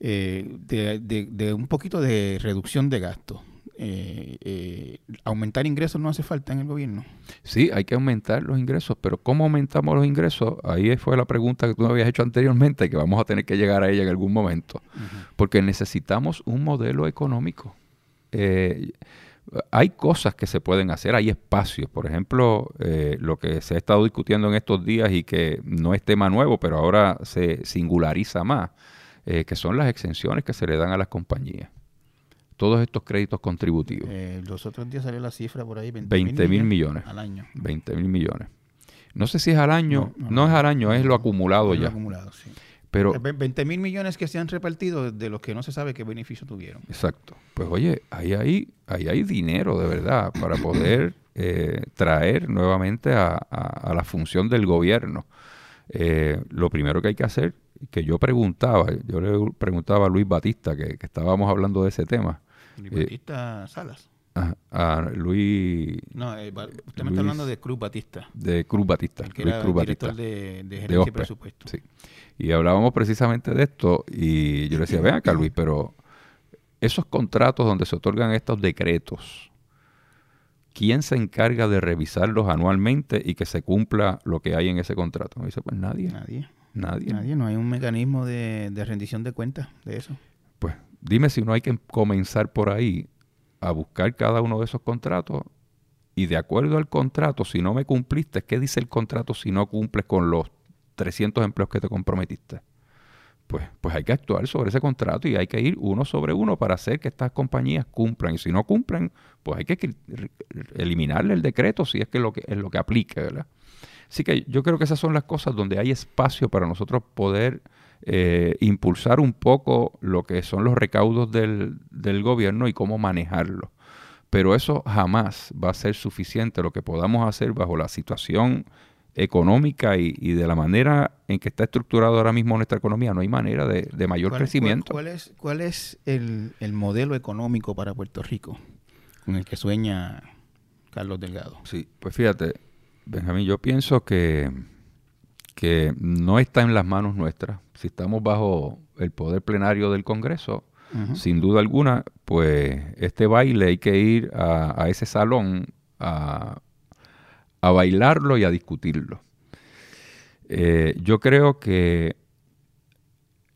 [SPEAKER 1] eh, de, de- de un poquito de reducción de gastos. Eh, eh, aumentar ingresos no hace falta en el gobierno.
[SPEAKER 2] Sí, hay que aumentar los ingresos, pero ¿cómo aumentamos los ingresos? Ahí fue la pregunta que tú me habías hecho anteriormente, que vamos a tener que llegar a ella en algún momento, porque necesitamos un modelo económico. Eh, hay cosas que se pueden hacer, hay espacios. Por ejemplo, eh, lo que se ha estado discutiendo en estos días y que no es tema nuevo, pero ahora se singulariza más, eh, que son las exenciones que se le dan a las compañías. Todos estos créditos contributivos.
[SPEAKER 1] Eh, los otros días salió la cifra por ahí, 20,
[SPEAKER 2] 20 mil millones.
[SPEAKER 1] al año.
[SPEAKER 2] 20 mil millones. No sé si es al año,
[SPEAKER 1] No,
[SPEAKER 2] no,
[SPEAKER 1] no, no.
[SPEAKER 2] es al año, es lo acumulado
[SPEAKER 1] Lo
[SPEAKER 2] ya.
[SPEAKER 1] acumulado, sí.
[SPEAKER 2] Pero,
[SPEAKER 1] Eh, ve- 20 mil millones que se han repartido de los que no se sabe qué beneficio tuvieron.
[SPEAKER 2] exacto. Pues oye, ahí hay, ahí hay dinero de verdad para poder eh, traer nuevamente a, a- a la función del gobierno. Eh, lo primero que hay que hacer, que yo preguntaba, yo le preguntaba a Luis Batista, que, que estábamos hablando de ese tema,
[SPEAKER 1] Luis
[SPEAKER 2] Eh,
[SPEAKER 1] Batista Salas.
[SPEAKER 2] a, a Luis
[SPEAKER 1] No, eh, usted me
[SPEAKER 2] Luis-
[SPEAKER 1] está hablando de Cruz Batista,
[SPEAKER 2] de Cruz Batista.
[SPEAKER 1] el que
[SPEAKER 2] Luis
[SPEAKER 1] era
[SPEAKER 2] Cruz Batista.
[SPEAKER 1] de, de gerencia
[SPEAKER 2] de
[SPEAKER 1] y presupuesto.
[SPEAKER 2] sí. Y hablábamos precisamente de esto y yo le decía, ven acá Luis, pero esos contratos donde se otorgan estos decretos, ¿quién se encarga de revisarlos anualmente y que se cumpla lo que hay en ese contrato? Me dice, pues nadie,
[SPEAKER 1] Nadie,
[SPEAKER 2] nadie.
[SPEAKER 1] nadie, no hay un mecanismo de, de rendición de cuentas de eso.
[SPEAKER 2] Pues dime si no hay que comenzar por ahí a buscar cada uno de esos contratos y de acuerdo al contrato, si no me cumpliste, ¿qué dice el contrato si no cumples con los 300 empleos que te comprometiste? Pues, pues hay que actuar sobre ese contrato y hay que ir uno sobre uno para hacer que estas compañías cumplan. Y si no cumplen, pues hay que eliminarle el decreto si es que, lo que es lo que aplique, ¿verdad? Así que yo creo que esas son las cosas donde hay espacio para nosotros poder eh, impulsar un poco lo que son los recaudos del, del gobierno y cómo manejarlo. Pero eso jamás va a ser suficiente lo que podamos hacer bajo la situación económica y, y de la manera en que está estructurada ahora mismo nuestra economía. No hay manera de, de mayor
[SPEAKER 1] ¿Cuál-
[SPEAKER 2] crecimiento.
[SPEAKER 1] ¿Cuál, cuál es, cuál es el, el modelo económico para Puerto Rico con el que sueña Carlos Delgado?
[SPEAKER 2] Sí, pues fíjate, Benjamín, yo pienso que, que no está en las manos nuestras. Si estamos bajo el poder plenario del Congreso, sin duda alguna, pues este baile hay que ir a, a ese salón a, a bailarlo y a discutirlo. Eh, yo creo que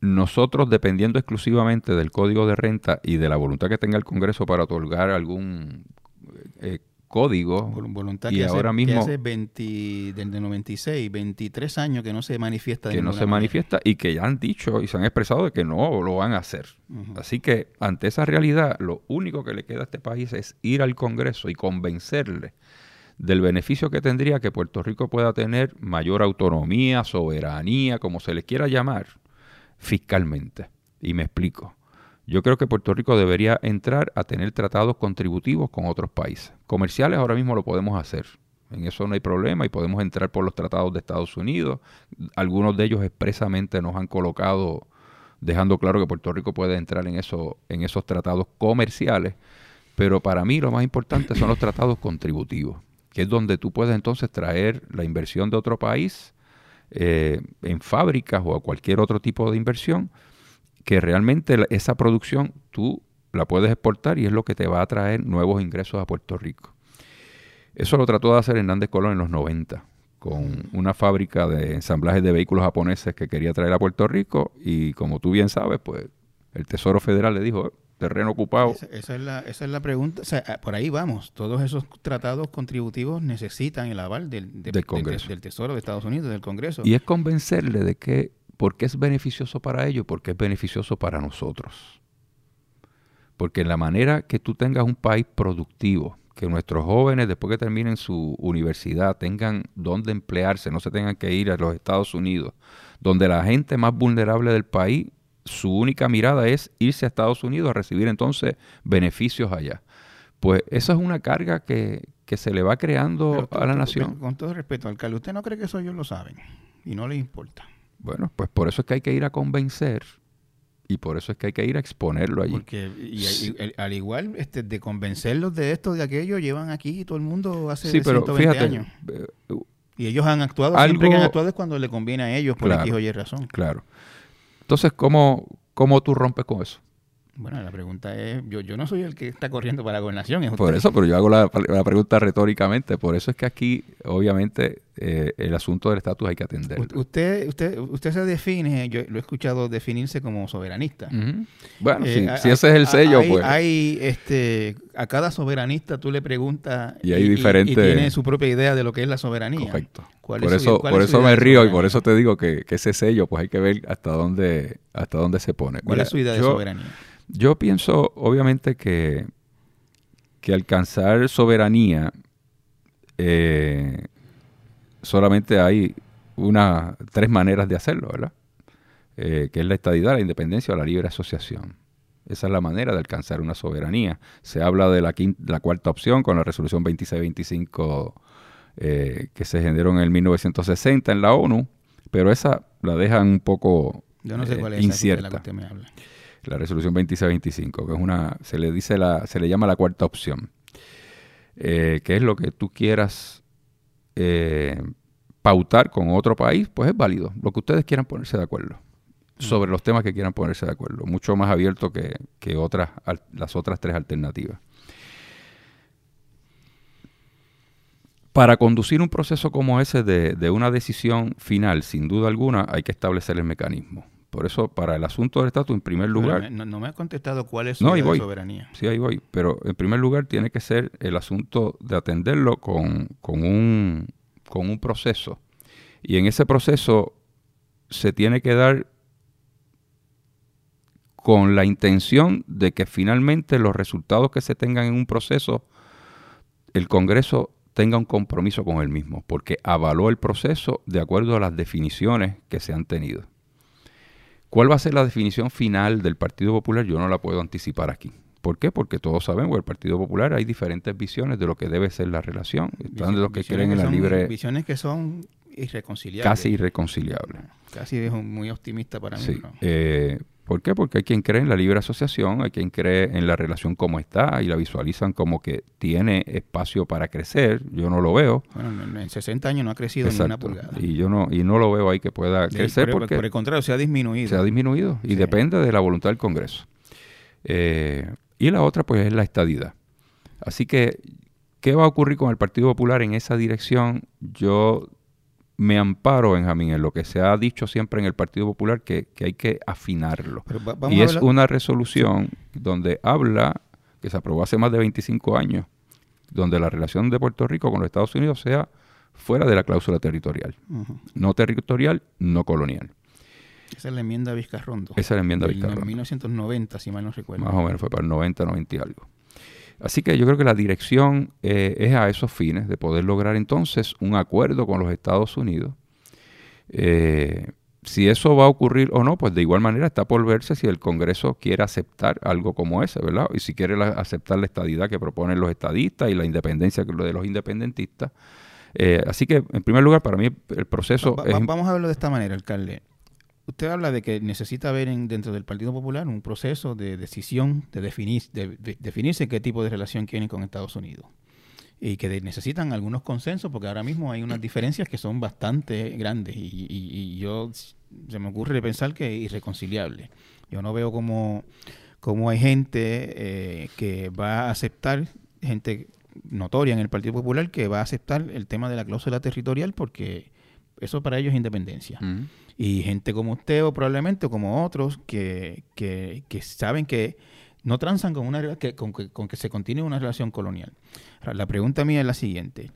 [SPEAKER 2] nosotros, dependiendo exclusivamente del código de renta y de la voluntad que tenga el Congreso para otorgar algún eh, código.
[SPEAKER 1] Voluntad
[SPEAKER 2] y
[SPEAKER 1] que
[SPEAKER 2] ahora
[SPEAKER 1] hace,
[SPEAKER 2] mismo
[SPEAKER 1] que hace 20, desde 96, 23 años que no se manifiesta. de
[SPEAKER 2] que no se
[SPEAKER 1] manera.
[SPEAKER 2] manifiesta y que ya han dicho y se han expresado de que no lo van a hacer. Así que ante esa realidad, lo único que le queda a este país es ir al Congreso y convencerle del beneficio que tendría que Puerto Rico pueda tener mayor autonomía, soberanía, como se le quiera llamar, fiscalmente. Y me explico. Yo creo que Puerto Rico debería entrar a tener tratados contributivos con otros países. Comerciales ahora mismo lo podemos hacer. En eso no hay problema y podemos entrar por los tratados de Estados Unidos. Algunos de ellos expresamente nos han colocado, dejando claro que Puerto Rico puede entrar en, eso, en esos tratados comerciales. Pero para mí lo más importante son los tratados contributivos, es donde tú puedes entonces traer la inversión de otro país eh, en fábricas o a cualquier otro tipo de inversión, que realmente esa producción tú la puedes exportar y es lo que te va a traer nuevos ingresos a Puerto Rico. Eso lo trató de hacer Hernández Colón en los 90, con una fábrica de ensamblajes de vehículos japoneses que quería traer a Puerto Rico y como tú bien sabes, pues el Tesoro Federal le dijo, "Eh, terreno ocupado,
[SPEAKER 1] Esa, esa es la, esa es la pregunta. O sea, ah, por ahí vamos. Todos esos tratados contributivos necesitan el aval del, de-
[SPEAKER 2] Del
[SPEAKER 1] de-
[SPEAKER 2] Congreso.
[SPEAKER 1] del Tesoro de Estados Unidos, del Congreso.
[SPEAKER 2] Y es convencerle de que porque es beneficioso para ellos, porque es beneficioso para nosotros. Porque en la manera que tú tengas un país productivo, que nuestros jóvenes después que terminen su universidad tengan donde emplearse, no se tengan que ir a los Estados Unidos, donde la gente más vulnerable del país, su única mirada es irse a Estados Unidos a recibir entonces beneficios allá. Pues esa es una carga que, que se le va creando
[SPEAKER 1] tú-
[SPEAKER 2] a la
[SPEAKER 1] tú-
[SPEAKER 2] nación.
[SPEAKER 1] Con todo respeto, alcalde, ¿usted no cree que eso ellos lo saben? Y no les importa.
[SPEAKER 2] Bueno, pues por eso es que hay que ir a convencer y por eso es que hay que ir a exponerlo allí.
[SPEAKER 1] Porque y- y- y- al igual este, de convencerlos de esto, de aquello, llevan aquí todo el mundo hace
[SPEAKER 2] Sí, pero
[SPEAKER 1] 120
[SPEAKER 2] fíjate,
[SPEAKER 1] años.
[SPEAKER 2] eh,
[SPEAKER 1] Y ellos han actuado,
[SPEAKER 2] Algo-
[SPEAKER 1] siempre que han actuado es cuando le conviene a ellos por
[SPEAKER 2] Claro.
[SPEAKER 1] X o Y razón.
[SPEAKER 2] claro. Entonces, ¿cómo, ¿cómo tú rompes con eso?
[SPEAKER 1] Bueno, la pregunta es, yo, yo no soy el que está corriendo para la gobernación, es
[SPEAKER 2] Por
[SPEAKER 1] usted.
[SPEAKER 2] eso, pero yo hago la, la pregunta retóricamente. Por eso es que aquí, obviamente, eh, el asunto del estatus hay que atenderlo.
[SPEAKER 1] U- Usted, usted, usted se define, yo lo he escuchado definirse como soberanista.
[SPEAKER 2] Bueno,
[SPEAKER 1] Eh,
[SPEAKER 2] si,
[SPEAKER 1] a-
[SPEAKER 2] si ese es el sello,
[SPEAKER 1] hay,
[SPEAKER 2] pues.
[SPEAKER 1] hay, este, a cada soberanista tú le preguntas
[SPEAKER 2] Y hay
[SPEAKER 1] y,
[SPEAKER 2] diferentes-
[SPEAKER 1] tiene su propia idea de lo que es la soberanía.
[SPEAKER 2] Correcto.
[SPEAKER 1] ¿Cuál
[SPEAKER 2] Por
[SPEAKER 1] es
[SPEAKER 2] eso, por
[SPEAKER 1] es
[SPEAKER 2] eso me río y por eso te digo que, que ese sello, pues hay que ver hasta dónde, hasta dónde se pone.
[SPEAKER 1] ¿Cuál
[SPEAKER 2] Mira,
[SPEAKER 1] es su idea de soberanía?
[SPEAKER 2] Yo pienso, obviamente, que, que alcanzar soberanía eh, solamente hay una, tres maneras de hacerlo, ¿verdad? Eh, que es la estadidad, la independencia o la libre asociación. Esa es la manera de alcanzar una soberanía. Se habla de la, quin- la cuarta opción con la resolución 2625 eh, que se generó en el 1960 en la ONU, pero esa la dejan un poco
[SPEAKER 1] Yo no sé
[SPEAKER 2] eh,
[SPEAKER 1] cuál es esa
[SPEAKER 2] incierta
[SPEAKER 1] que usted me habla.
[SPEAKER 2] la resolución 2625, que es una, se le dice la, se le llama la cuarta opción, que es lo que tú quieras eh, pautar con otro país, pues es válido, lo que ustedes quieran ponerse de acuerdo sobre los temas que quieran ponerse de acuerdo, mucho más abierto que, que otras, al- las otras tres alternativas. Para conducir un proceso como ese de, de una decisión final, sin duda alguna, hay que establecer el mecanismo. Por eso, para el asunto del estatus, en primer lugar,
[SPEAKER 1] no, no me ha contestado cuál es su
[SPEAKER 2] No, voy.
[SPEAKER 1] soberanía.
[SPEAKER 2] Sí, ahí voy. Pero en primer lugar tiene que ser el asunto de atenderlo con, con un, con un proceso. Y en ese proceso se tiene que dar con la intención de que finalmente los resultados que se tengan en un proceso, el Congreso tenga un compromiso con el mismo, porque avaló el proceso de acuerdo a las definiciones que se han tenido. ¿Cuál va a ser la definición final del Partido Popular? Yo no la puedo anticipar aquí. ¿Por qué? Porque todos sabemos que el Partido Popular hay diferentes visiones de lo que debe ser la relación. Están de los que creen en la
[SPEAKER 1] son-
[SPEAKER 2] libre,
[SPEAKER 1] Visiones que son irreconciliables.
[SPEAKER 2] casi irreconciliable.
[SPEAKER 1] Casi es muy optimista para mí.
[SPEAKER 2] Sí.
[SPEAKER 1] ¿no?
[SPEAKER 2] Eh, ¿Por qué? Porque hay quien cree en la libre asociación, hay quien cree en la relación como está y la visualizan como que tiene espacio para crecer. Yo no lo veo.
[SPEAKER 1] Bueno, en, en 60 años no ha crecido ni una
[SPEAKER 2] Exacto.
[SPEAKER 1] pulgada.
[SPEAKER 2] Y yo no y no lo veo ahí que pueda crecer
[SPEAKER 1] por,
[SPEAKER 2] porque
[SPEAKER 1] por el contrario, se ha disminuido.
[SPEAKER 2] se ha disminuido y
[SPEAKER 1] Sí.
[SPEAKER 2] depende de la voluntad del Congreso. Eh, y la otra, pues, es la estadidad. Así que, ¿qué va a ocurrir con el Partido Popular en esa dirección? Yo me amparo, Benjamín, en lo que se ha dicho siempre en el Partido Popular, que, que hay que afinarlo.
[SPEAKER 1] Va-
[SPEAKER 2] Y es
[SPEAKER 1] hablar-
[SPEAKER 2] una resolución donde habla, que se aprobó hace más de 25 años, donde la relación de Puerto Rico con los Estados Unidos sea fuera de la cláusula territorial. No territorial, no colonial.
[SPEAKER 1] Esa es la enmienda Vizcarrondo.
[SPEAKER 2] Esa es la enmienda Vizcarrondo.
[SPEAKER 1] En 1990, si mal no recuerdo.
[SPEAKER 2] Más o menos fue para el 90, 90 y algo. Así que yo creo que la dirección eh, es a esos fines, de poder lograr entonces un acuerdo con los Estados Unidos. Eh, si eso va a ocurrir o no, pues de igual manera está por verse si el Congreso quiere aceptar algo como ese, ¿verdad? Y si quiere aceptar la estadidad que proponen los estadistas y la independencia de los independentistas. Eh, así que, en primer lugar, para mí el proceso...
[SPEAKER 1] vamos a verlo de esta manera, alcalde. Usted habla de que necesita haber dentro del Partido Popular un proceso de decisión, de, definir, de, definirse qué tipo de relación quieren con Estados Unidos. Y que necesitan algunos consensos, porque ahora mismo hay unas diferencias que son bastante grandes. Y, yo se me ocurre pensar que es irreconciliable. Yo no veo como, como hay gente eh, que va a aceptar, gente notoria en el Partido Popular, que va a aceptar el tema de la cláusula territorial porque eso para ellos es independencia. Y gente como usted o probablemente como otros que, que, saben que no transan con, una, que, con, que, con que se continúe una relación colonial. la pregunta mía es la siguiente.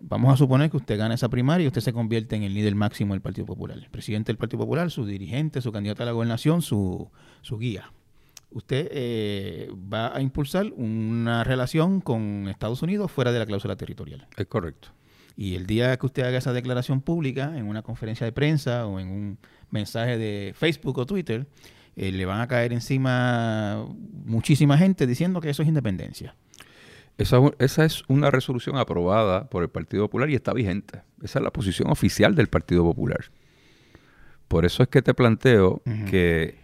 [SPEAKER 1] Vamos a suponer que usted gana esa primaria y usted se convierte en el líder máximo del Partido Popular. El presidente del Partido Popular, su dirigente, su candidato a la gobernación, su, su guía. Usted eh, va a impulsar una relación con Estados Unidos fuera de la cláusula territorial.
[SPEAKER 2] Es correcto.
[SPEAKER 1] Y el día que usted haga esa declaración pública, en una conferencia de prensa o en un mensaje de Facebook o Twitter, eh, le van a caer encima muchísima gente diciendo que eso es independencia.
[SPEAKER 2] Esa, esa, es una resolución aprobada por el Partido Popular y está vigente. Esa es la posición oficial del Partido Popular. Por eso es que te planteo que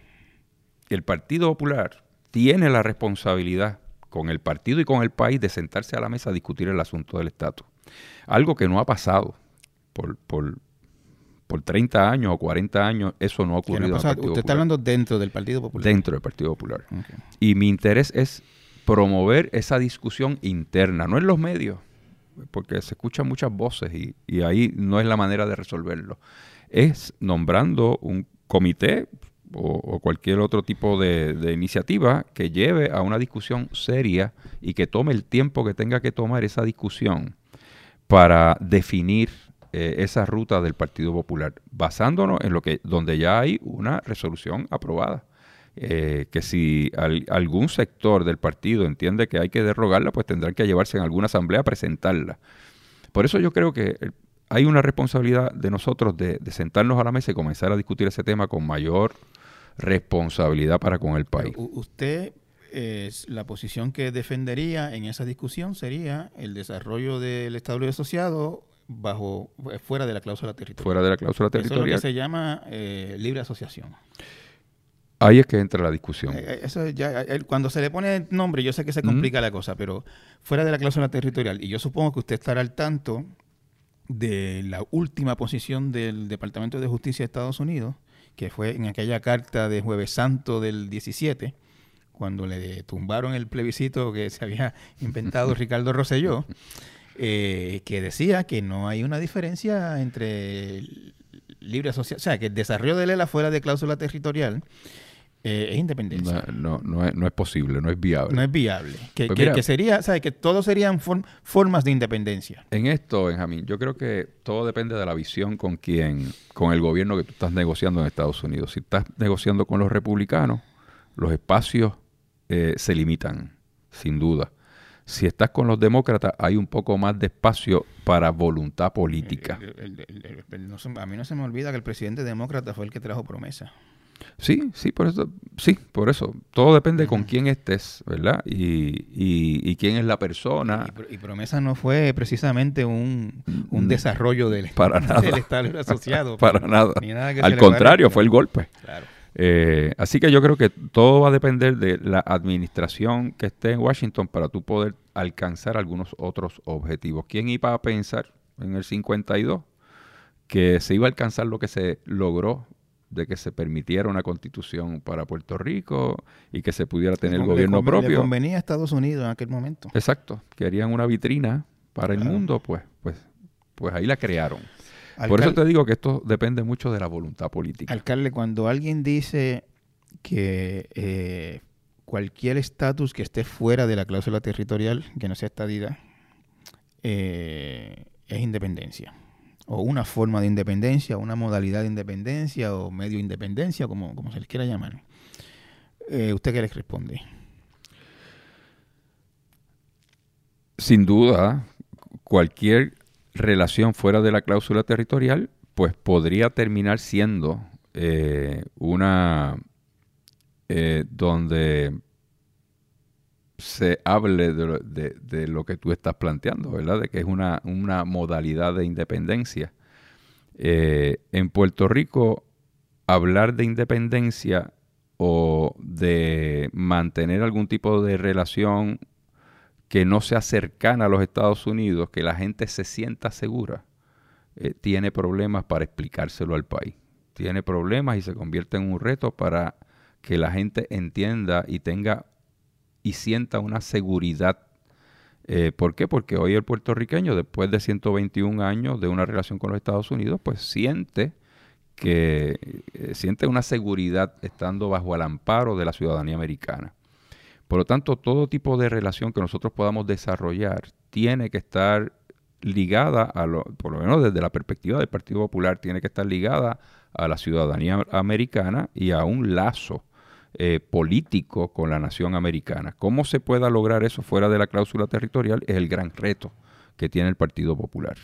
[SPEAKER 2] el Partido Popular tiene la responsabilidad con el partido y con el país de sentarse a la mesa a discutir el asunto del estatus. Algo que no ha pasado por, por, por 30 años o 40 años, eso no ha ocurrido.
[SPEAKER 1] usted está hablando dentro del Partido Popular.
[SPEAKER 2] Dentro del Partido Popular. Y mi interés es promover esa discusión interna, no en los medios, porque se escuchan muchas voces y, y ahí no es la manera de resolverlo. Es nombrando un comité o, cualquier otro tipo de, de, iniciativa que lleve a una discusión seria y que tome el tiempo que tenga que tomar esa discusión para definir eh, esa ruta del Partido Popular, basándonos en lo que donde ya hay una resolución aprobada. Eh, que si algún sector del partido entiende que hay que derrogarla, pues tendrán que llevarse en alguna asamblea a presentarla. Por eso yo creo que hay una responsabilidad de nosotros de, sentarnos a la mesa y comenzar a discutir ese tema con mayor responsabilidad para con el país.
[SPEAKER 1] usted la posición que defendería en esa discusión sería el desarrollo del Estado Libre Asociado bajo eh, fuera de la cláusula territorial.
[SPEAKER 2] Fuera de la cláusula territorial.
[SPEAKER 1] Eso es lo que se llama eh, libre asociación.
[SPEAKER 2] Ahí es que entra la discusión.
[SPEAKER 1] Eh, eso ya, cuando se le pone nombre, yo sé que se complica la cosa, pero fuera de la cláusula territorial, y yo supongo que usted estará al tanto de la última posición del Departamento de Justicia de Estados Unidos, que fue en aquella carta de Jueves Santo del 17, cuando le tumbaron el plebiscito que se había inventado Ricardo Rosselló, eh, que decía que no hay una diferencia entre libre asociación, o sea, que el desarrollo de ELA fuera de cláusula territorial eh, es independencia.
[SPEAKER 2] No, no, es, no, es, posible, no es viable.
[SPEAKER 1] No es viable. Que, pues sería, o sea, que todo serían formas de independencia.
[SPEAKER 2] En esto, Benjamín, yo creo que todo depende de la visión con quien, con el gobierno que tú estás negociando en Estados Unidos. Si estás negociando con los republicanos, los espacios eh, se limitan, sin duda. Si estás con los demócratas, hay un poco más de espacio para voluntad política.
[SPEAKER 1] a mí no se me olvida que el presidente demócrata fue el que trajo promesa.
[SPEAKER 2] Sí, sí, por eso, sí, por eso. Todo depende con quién estés, ¿verdad? Y, y, quién es la persona.
[SPEAKER 1] Y, promesa no fue precisamente un, un mm, desarrollo del,
[SPEAKER 2] para nada.
[SPEAKER 1] Estado asociado.
[SPEAKER 2] para nada. Al contrario, fue el golpe. Claro. Eh, así que yo creo que todo va a depender de la administración que esté en Washington para tú poder alcanzar algunos otros objetivos. ¿Quién iba a pensar en el 52 que se iba a alcanzar lo que se logró de que se permitiera una constitución para Puerto Rico y que se pudiera tener el gobierno propio? Le
[SPEAKER 1] convenía a Estados Unidos en aquel momento.
[SPEAKER 2] Exacto, querían una vitrina para el mundo, pues, pues, pues ahí la crearon. Por eso te digo que esto depende mucho de la voluntad política.
[SPEAKER 1] Alcalde, cuando alguien dice que eh, cualquier estatus que esté fuera de la cláusula territorial, que no sea estadida, eh, es independencia. O una forma de independencia, una modalidad de independencia, o medio independencia, como, como se les quiera llamar. Eh, ¿Usted qué les responde?
[SPEAKER 2] Sin duda, cualquier relación fuera de la cláusula territorial, pues podría terminar siendo eh, una eh, donde se hable de, lo que tú estás planteando, ¿verdad? De que es una, modalidad de independencia. Eh, en Puerto Rico, hablar de independencia o de mantener algún tipo de relación que no sea cercana a los Estados Unidos, que la gente se sienta segura, eh, tiene problemas para explicárselo al país. Tiene problemas y se convierte en un reto para que la gente entienda y tenga y sienta una seguridad. Eh, ¿Por qué? Porque hoy el puertorriqueño, después de 121 años de una relación con los Estados Unidos, pues siente que eh, siente una seguridad estando bajo el amparo de la ciudadanía americana. Por lo tanto, todo tipo de relación que nosotros podamos desarrollar tiene que estar ligada, a lo, por lo menos desde la perspectiva del Partido Popular, tiene que estar ligada a la ciudadanía americana y a un lazo eh, político con la nación americana. ¿Cómo se pueda lograr eso fuera de la cláusula territorial? Es el gran reto que tiene el Partido Popular.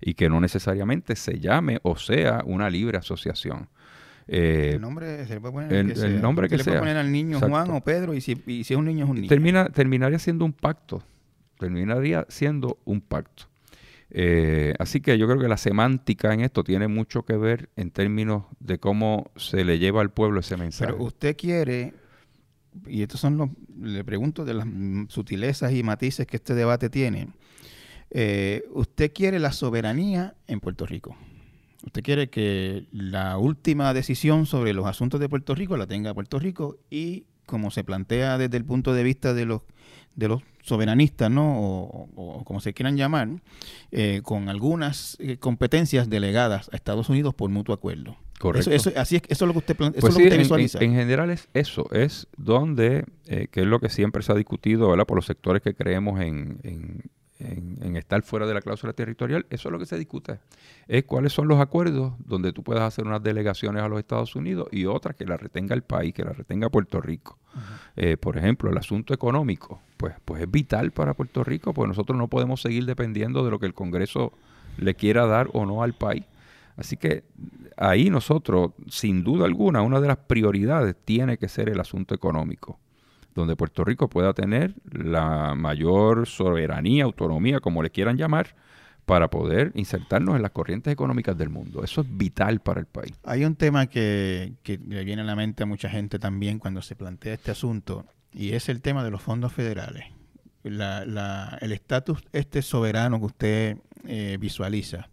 [SPEAKER 2] Y que no necesariamente se llame o sea una libre asociación.
[SPEAKER 1] Eh, el nombre se le puede poner
[SPEAKER 2] el, que el nombre que se le puede
[SPEAKER 1] poner al niño Juan o Pedro y si, es un niño es un niño.
[SPEAKER 2] Termina, terminaría siendo un pacto. Terminaría siendo un pacto. Eh, así que yo creo que la semántica en esto tiene mucho que ver en términos de cómo se le lleva al pueblo ese mensaje.
[SPEAKER 1] Pero usted quiere, y estos son los, le pregunto de las sutilezas y matices que este debate tiene, eh, usted quiere la soberanía en Puerto Rico. Usted quiere que la última decisión sobre los asuntos de Puerto Rico la tenga Puerto Rico y como se plantea desde el punto de vista de los de los soberanistas, ¿no? O, como se quieran llamar, eh, con algunas eh, competencias delegadas a Estados Unidos por mutuo acuerdo.
[SPEAKER 2] Correcto.
[SPEAKER 1] Eso, así es, eso es lo que usted, eso
[SPEAKER 2] pues
[SPEAKER 1] es lo que visualiza.
[SPEAKER 2] En, general es eso, es donde, eh, que es lo que siempre se ha discutido, ¿verdad? Por los sectores que creemos en, en, estar fuera de la cláusula territorial, eso es lo que se discute. Es cuáles son los acuerdos donde tú puedas hacer unas delegaciones a los Estados Unidos y otras que la retenga el país, que la retenga Puerto Rico. Eh, por ejemplo, el asunto económico, pues, pues es vital para Puerto Rico, porque nosotros no podemos seguir dependiendo de lo que el Congreso le quiera dar o no al país. Así que ahí nosotros, sin duda alguna, una de las prioridades tiene que ser el asunto económico donde Puerto Rico pueda tener la mayor soberanía, autonomía, como le quieran llamar, para poder insertarnos en las corrientes económicas del mundo. Eso es vital para el país.
[SPEAKER 1] Hay un tema que, le viene a la mente a mucha gente también cuando se plantea este asunto, y es el tema de los fondos federales. el estatus este soberano que usted eh, visualiza,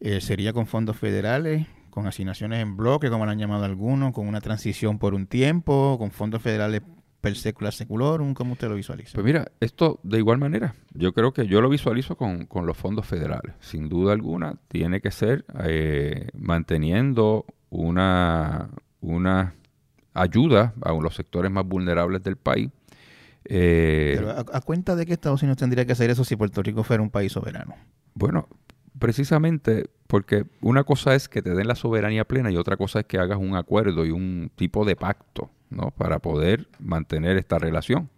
[SPEAKER 1] eh, ¿sería con fondos federales? con asignaciones en bloque, como lo han llamado algunos, con una transición por un tiempo, con fondos federales per secular seculorum? ¿Cómo usted lo visualiza?
[SPEAKER 2] Pues mira, esto de igual manera, yo creo que yo lo visualizo con, los fondos federales. Sin duda alguna, tiene que ser eh, manteniendo una, una ayuda a los sectores más vulnerables del país.
[SPEAKER 1] Eh, Pero a, cuenta de que Estados Unidos tendría que hacer eso si Puerto Rico fuera un país soberano?
[SPEAKER 2] Bueno, precisamente porque una cosa es que te den la soberanía plena y otra cosa es que hagas un acuerdo y un tipo de pacto ¿no? para poder mantener esta relación.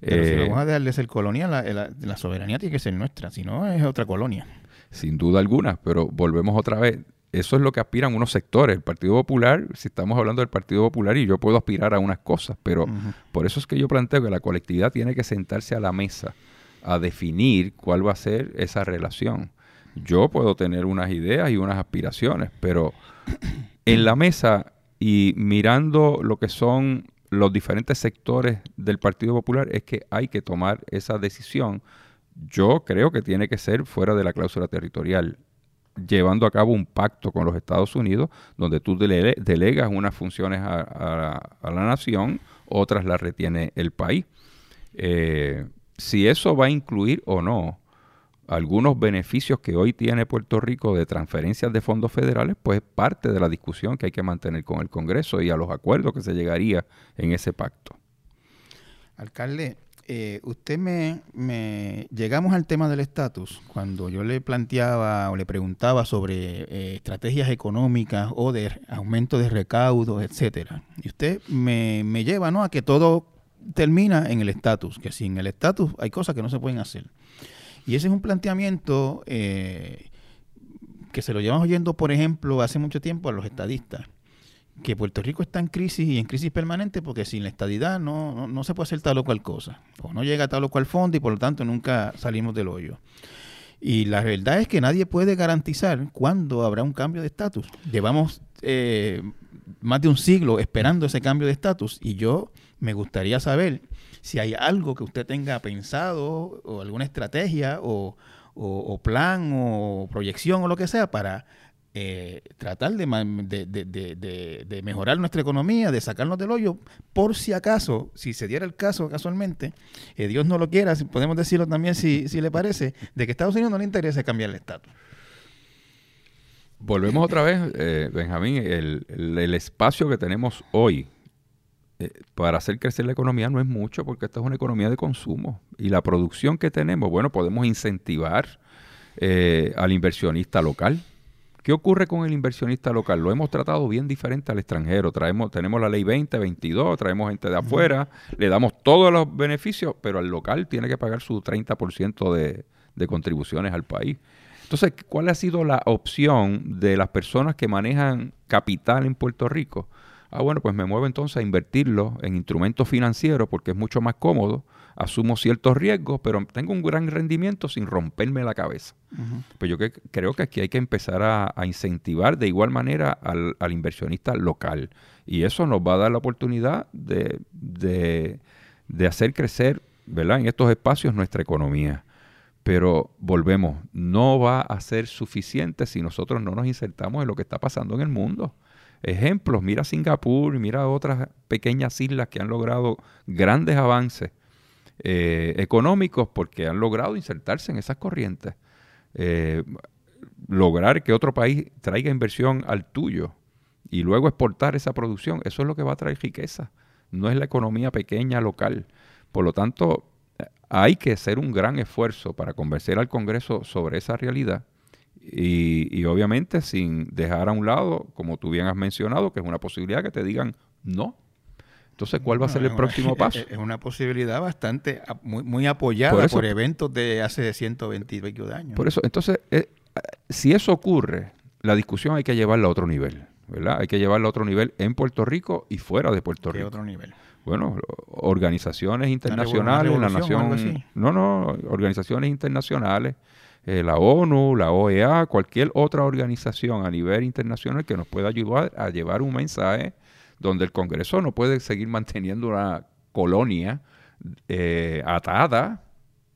[SPEAKER 1] Pero si vamos a dejar de ser colonia, la, soberanía tiene que ser nuestra, si no es otra colonia.
[SPEAKER 2] Sin duda alguna, pero volvemos otra vez. Eso es lo que aspiran unos sectores. El Partido Popular, si estamos hablando del Partido Popular, y yo puedo aspirar a unas cosas, pero por eso es que yo planteo que la colectividad tiene que sentarse a la mesa a definir cuál va a ser esa relación. Yo puedo tener unas ideas y unas aspiraciones, pero en la mesa y mirando lo que son los diferentes sectores del Partido Popular, es que hay que tomar esa decisión. Yo creo que tiene que ser fuera de la cláusula territorial, llevando a cabo un pacto con los Estados Unidos, donde tú delegas unas funciones a, la nación, otras las retiene el país. Eh, si eso va a incluir o no algunos beneficios que hoy tiene Puerto Rico de transferencias de fondos federales, pues parte de la discusión que hay que mantener con el Congreso y a los acuerdos que se llegaría en ese pacto.
[SPEAKER 1] Alcalde, eh, usted me, me, Llegamos al tema del estatus cuando yo le planteaba o le preguntaba sobre eh, estrategias económicas o de aumento de recaudos, etcétera. Y usted me, me lleva ¿no? a que todo termina en el estatus, que sin el estatus hay cosas que no se pueden hacer. Y ese es un planteamiento eh, que se lo llevamos oyendo, por ejemplo, hace mucho tiempo a los estadistas que Puerto Rico está en crisis y en crisis permanente porque sin la estadidad no, no, se puede hacer tal o cual cosa. O no llega tal o cual fondo y por lo tanto nunca salimos del hoyo. Y la verdad es que nadie puede garantizar cuándo habrá un cambio de estatus. Llevamos eh, más de un siglo esperando ese cambio de estatus y yo me gustaría saber si hay algo que usted tenga pensado o alguna estrategia o, o plan o proyección o lo que sea para eh, tratar de, de, mejorar nuestra economía, de sacarnos del hoyo, por si acaso, si se diera el caso casualmente, eh, Dios no lo quiera, podemos decirlo también si, si le parece, de que Estados Unidos no le interesa cambiar el estatus.
[SPEAKER 2] Volvemos otra vez, eh, Benjamín, el, el, espacio que tenemos hoy para hacer crecer la economía no es mucho porque esta es una economía de consumo y la producción que tenemos, bueno, podemos incentivar al inversionista local ¿Qué ocurre con el inversionista local? Lo hemos tratado bien diferente al extranjero. Traemos, tenemos la ley 20, 22, traemos gente de afuera, le damos todos los beneficios, pero al local tiene que pagar su 30% de, de contribuciones al país. Entonces, ¿cuál ha sido la opción de las personas que manejan capital en Puerto Rico? Ah, bueno, pues me muevo entonces a invertirlo en instrumentos financieros porque es mucho más cómodo asumo ciertos riesgos, pero tengo un gran rendimiento sin romperme la cabeza. Pues yo creo que aquí hay que empezar a, incentivar de igual manera al, inversionista local. Y eso nos va a dar la oportunidad de, de, hacer crecer ¿verdad? en estos espacios nuestra economía. Pero volvemos, no va a ser suficiente si nosotros no nos insertamos en lo que está pasando en el mundo. Ejemplos, mira Singapur, mira otras pequeñas islas que han logrado grandes avances eh, económicos porque han logrado insertarse en esas corrientes. Eh, lograr que otro país traiga inversión al tuyo y luego exportar esa producción, eso es lo que va a traer riqueza, no es la economía pequeña local. Por lo tanto, hay que hacer un gran esfuerzo para convencer al Congreso sobre esa realidad y, y, obviamente sin dejar a un lado, como tú bien has mencionado, que es una posibilidad que te digan no. Entonces, ¿cuál va a ser el próximo paso?
[SPEAKER 1] Es una posibilidad bastante muy, muy apoyada por, eventos de hace 120 años.
[SPEAKER 2] Por eso, entonces, eh, si eso ocurre, la discusión hay que llevarla a otro nivel, ¿verdad? Hay que llevarla a otro nivel en Puerto Rico y fuera de Puerto Rico. ¿Qué
[SPEAKER 1] otro nivel?
[SPEAKER 2] Bueno, organizaciones internacionales, la nación, no, no, organizaciones internacionales, eh, la ONU, la OEA, cualquier otra organización a nivel internacional que nos pueda ayudar a llevar un mensaje donde el Congreso no puede seguir manteniendo una colonia eh, atada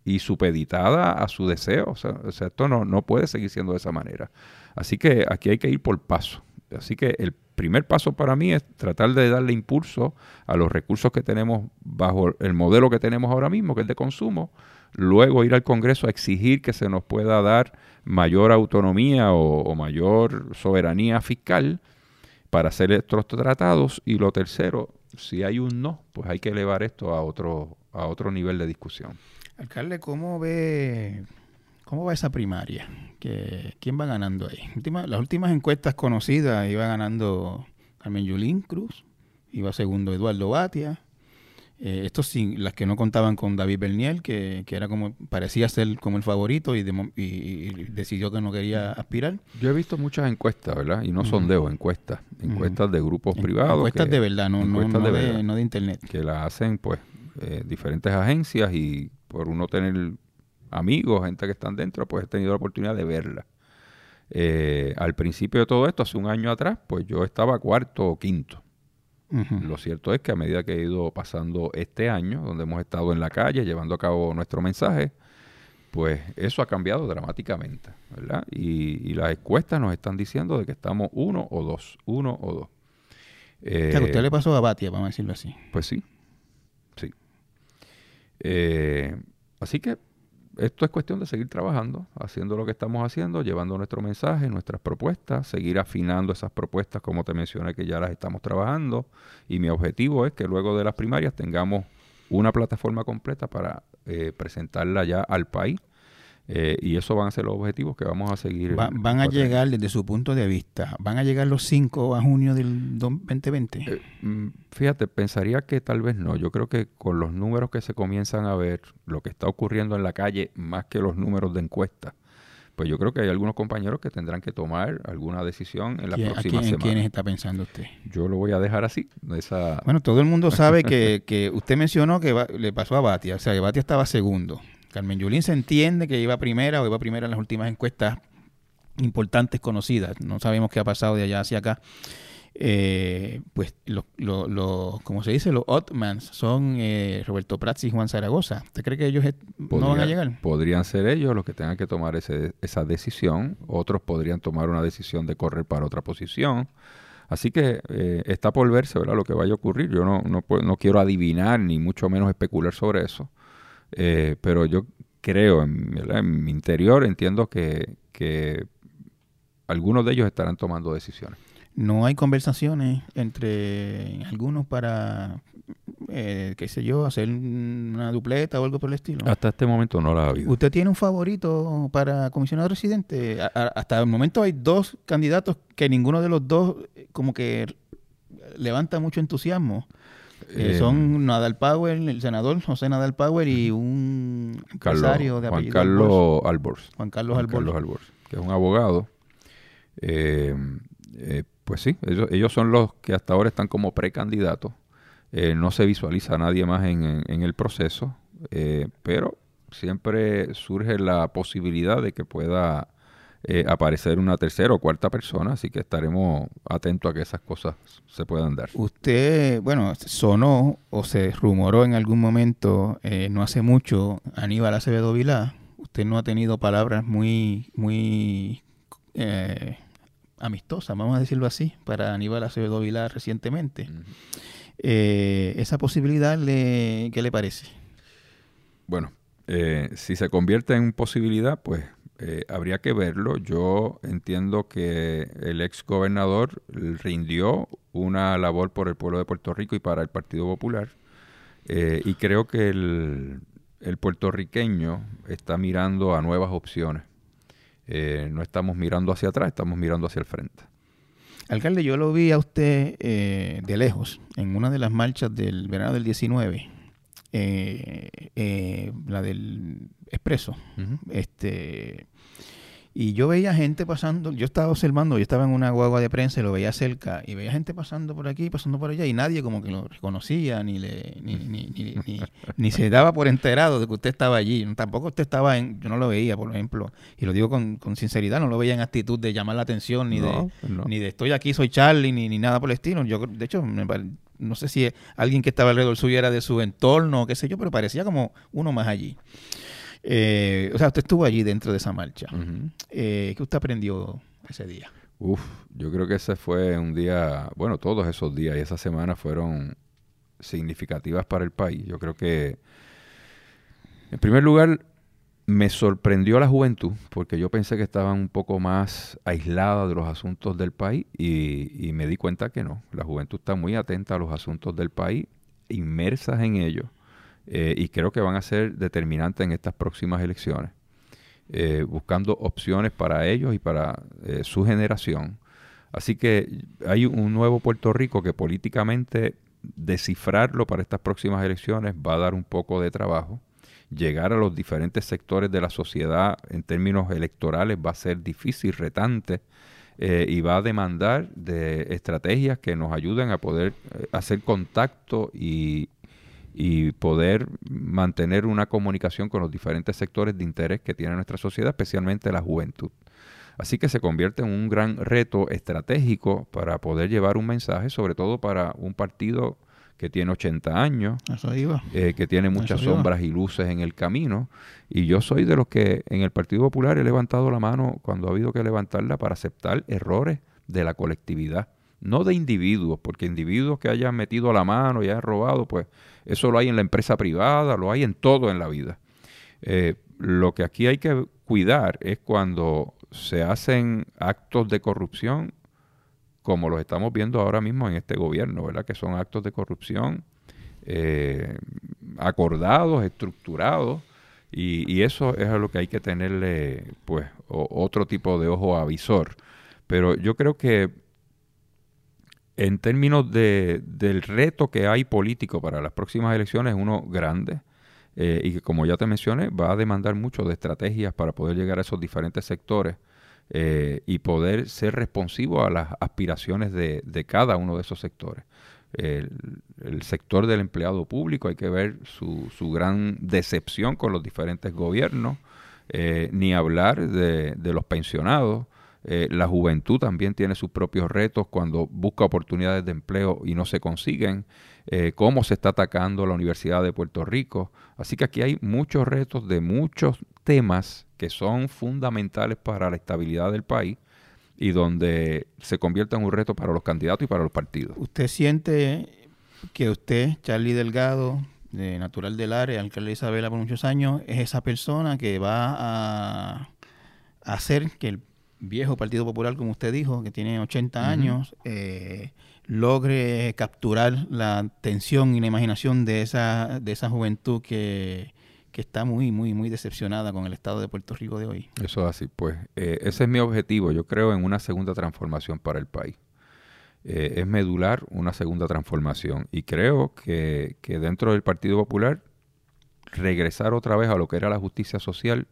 [SPEAKER 2] y supeditada a su deseo. O sea, esto no, no puede seguir siendo de esa manera. Así que aquí hay que ir por paso. Así que el primer paso para mí es tratar de darle impulso a los recursos que tenemos bajo el modelo que tenemos ahora mismo, que es de consumo, luego ir al Congreso a exigir que se nos pueda dar mayor autonomía o mayor soberanía fiscal para hacer estos tratados y lo tercero, si hay un no, pues hay que elevar esto a otro a otro nivel de discusión.
[SPEAKER 1] Alcalde, ¿cómo ve cómo va esa primaria? ¿Que, ¿Quién va ganando ahí? las últimas encuestas conocidas iba ganando Carmen Yulín Cruz, iba segundo Eduardo Batia, eh, estos sí, las que no contaban con David Berniel, que, que era como, parecía ser como el favorito y, decidió que no quería aspirar.
[SPEAKER 2] Yo he visto muchas encuestas, ¿verdad? Y no sondeos, encuestas. Encuestas de grupos privados.
[SPEAKER 1] Encuestas de verdad, no, no, de, no de internet.
[SPEAKER 2] Que las hacen, pues, eh, diferentes agencias y por uno tener amigos, gente que están dentro, pues he tenido la oportunidad de verlas. Eh, al principio de todo esto, hace un año atrás, pues yo estaba cuarto o quinto lo cierto es que a medida que ha ido pasando este año, donde hemos estado en la calle llevando a cabo nuestro mensaje, pues eso ha cambiado dramáticamente, ¿verdad? Y, las encuestas nos están diciendo de que estamos uno o dos, uno o dos.
[SPEAKER 1] Eh, usted le pasó a Batia, vamos a decirlo así.
[SPEAKER 2] Pues sí, sí. Eh, así que esto es cuestión de seguir trabajando, haciendo lo que estamos haciendo, llevando nuestro mensaje, nuestras propuestas, seguir afinando esas propuestas, como te mencioné, que ya las estamos trabajando. Y mi objetivo es que luego de las primarias tengamos una plataforma completa para eh, presentarla ya al país eh, y eso van a ser los objetivos que vamos a seguir.
[SPEAKER 1] van a llegar, desde su punto de vista, ¿van a llegar los 5 a junio del 2020? Eh,
[SPEAKER 2] mm, fíjate, pensaría que tal vez no. Yo creo que con los números que se comienzan a ver, lo que está ocurriendo en la calle, más que los números de encuesta, pues yo creo que hay algunos compañeros que tendrán que tomar alguna decisión en la próxima semana.
[SPEAKER 1] ¿Quiénes está pensando usted?
[SPEAKER 2] Yo lo voy a dejar así. Esa...
[SPEAKER 1] Bueno, todo el mundo sabe que, que usted mencionó que le pasó a Batia, o sea, que Batia estaba segundo. Carmen Yulín se entiende que iba primera o iba primera en las últimas encuestas importantes conocidas. No sabemos qué ha pasado de allá hacia acá. Eh, pues los, como se dice, los Otmans son eh, Roberto Prats y Juan Zaragoza. ¿Usted cree que ellos no van a llegar?
[SPEAKER 2] Podrían ser ellos los que tengan que tomar ese, esa decisión. Otros podrían tomar una decisión de correr para otra posición. Así que eh, está por verse ¿verdad? lo que vaya a ocurrir. Yo no, no, no quiero adivinar ni mucho menos especular sobre eso. Eh, pero yo creo, en, mi interior, entiendo que, algunos de ellos estarán tomando decisiones.
[SPEAKER 1] No hay conversaciones entre algunos para, eh, qué sé yo, hacer una dupleta o algo por el estilo.
[SPEAKER 2] Hasta este momento no la ha habido.
[SPEAKER 1] ¿Usted tiene un favorito para comisionado residente? hasta el momento hay dos candidatos que ninguno de los dos eh, como que levanta mucho entusiasmo. Eh, son Nadal Power, el senador José Nadal Power y un empresario
[SPEAKER 2] de Juan Carlos Albors.
[SPEAKER 1] Juan Carlos Albors.
[SPEAKER 2] que es un abogado. Eh, eh, pues sí, ellos, son los que hasta ahora están como precandidatos. no se visualiza a nadie más en, en el proceso, pero siempre surge la posibilidad de que pueda eh, aparecer una tercera o cuarta persona, así que estaremos atentos a que esas cosas se puedan dar.
[SPEAKER 1] Usted, bueno, sonó o se rumoró en algún momento, eh, no hace mucho, Aníbal Acevedo Vilá, usted no ha tenido palabras muy, muy eh, amistosas, vamos a decirlo así, para Aníbal Acevedo Vilá recientemente. ¿Esa posibilidad, le, qué le parece?
[SPEAKER 2] Bueno, si se convierte en posibilidad, pues eh, habría que verlo. Yo entiendo que el ex gobernador rindió una labor por el pueblo de Puerto Rico y para el Partido Popular. Eh, y creo que el, puertorriqueño está mirando a nuevas opciones. Eh, no estamos mirando hacia atrás, estamos mirando hacia el frente.
[SPEAKER 1] Alcalde, yo lo vi a usted de lejos en una de las marchas del verano del 19 eh, eh, la del expreso. Este y yo veía gente pasando, yo estaba observando, yo estaba en una guagua de prensa y lo veía cerca, y veía gente pasando por aquí, pasando por allá, y nadie como que lo reconocía, ni le ni, ni, ni, ni, se daba por enterado de que usted estaba allí. Tampoco usted estaba en, yo no lo veía, por ejemplo, y lo digo con, con sinceridad, no lo veía en actitud de llamar la atención, ni, de, ni de estoy aquí, soy Charlie, ni, ni nada por el estilo. Yo, de hecho, me, no sé si alguien que estaba alrededor suyo era de su entorno o qué sé yo, pero parecía como uno más allí. Eh, o sea, usted estuvo allí dentro de esa marcha. Eh, ¿Qué usted aprendió ese día?
[SPEAKER 2] Uf, yo creo que ese fue un día, bueno, todos esos días y esas semanas fueron significativas para el país. Yo creo que, en primer lugar, me sorprendió la juventud, porque yo pensé que estaban un poco más aislada de los asuntos del país y, me di cuenta que no. La juventud está muy atenta a los asuntos del país, inmersas en ellos, eh, y creo que van a ser determinantes en estas próximas elecciones, eh, buscando opciones para ellos y para eh, su generación. Así que hay un nuevo Puerto Rico que políticamente descifrarlo para estas próximas elecciones va a dar un poco de trabajo llegar a los diferentes sectores de la sociedad en términos electorales va a ser difícil, retante, y va a demandar de estrategias que nos ayuden a poder hacer contacto y, poder mantener una comunicación con los diferentes sectores de interés que tiene nuestra sociedad, especialmente la juventud. Así que se convierte en un gran reto estratégico para poder llevar un mensaje, sobre todo para un partido que tiene 80 años, eh, que tiene muchas sombras y luces en el camino. Y yo soy de los que en el Partido Popular he levantado la mano cuando ha habido que levantarla para aceptar errores de la colectividad, no de individuos, porque individuos que hayan metido la mano y hayan robado, pues eso lo hay en la empresa privada, lo hay en todo en la vida. Eh, lo que aquí hay que cuidar es cuando se hacen actos de corrupción como los estamos viendo ahora mismo en este gobierno, ¿verdad? Que son actos de corrupción eh, acordados, estructurados, y, eso es a lo que hay que tenerle pues otro tipo de ojo avisor. Pero yo creo que en términos de, del reto que hay político para las próximas elecciones, uno grande, eh, y que como ya te mencioné, va a demandar mucho de estrategias para poder llegar a esos diferentes sectores eh, y poder ser responsivo a las aspiraciones de, cada uno de esos sectores. El, sector del empleado público, hay que ver su, su gran decepción con los diferentes gobiernos, eh, ni hablar de los pensionados, eh, la juventud también tiene sus propios retos cuando busca oportunidades de empleo y no se consiguen. Eh, cómo se está atacando la Universidad de Puerto Rico. Así que aquí hay muchos retos de muchos temas que son fundamentales para la estabilidad del país y donde se convierte en un reto para los candidatos y para los partidos.
[SPEAKER 1] ¿Usted siente que usted, Charlie Delgado, de Natural del Área, alcalde de Isabela por muchos años, es esa persona que va a hacer que el viejo Partido Popular, como usted dijo, que tiene 80 años, eh, logre capturar la atención y la imaginación de esa, de esa juventud que, está muy, muy, muy decepcionada con el estado de Puerto Rico de hoy.
[SPEAKER 2] Eso es así, pues eh, ese es mi objetivo. Yo creo en una segunda transformación para el país. Eh, es medular una segunda transformación y creo que, que dentro del Partido Popular regresar otra vez a lo que era la justicia social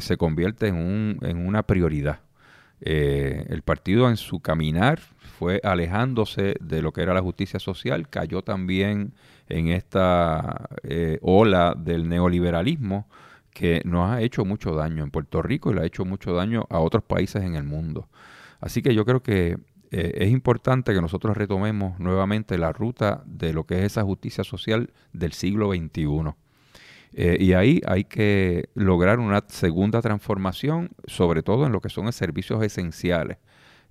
[SPEAKER 2] se convierte en, un, en una prioridad. Eh, el partido en su caminar fue alejándose de lo que era la justicia social, cayó también en esta eh, ola del neoliberalismo que nos ha hecho mucho daño en Puerto Rico y le ha hecho mucho daño a otros países en el mundo. Así que yo creo que eh, es importante que nosotros retomemos nuevamente la ruta de lo que es esa justicia social del siglo XXI. Eh, y ahí hay que lograr una segunda transformación, sobre todo en lo que son servicios esenciales,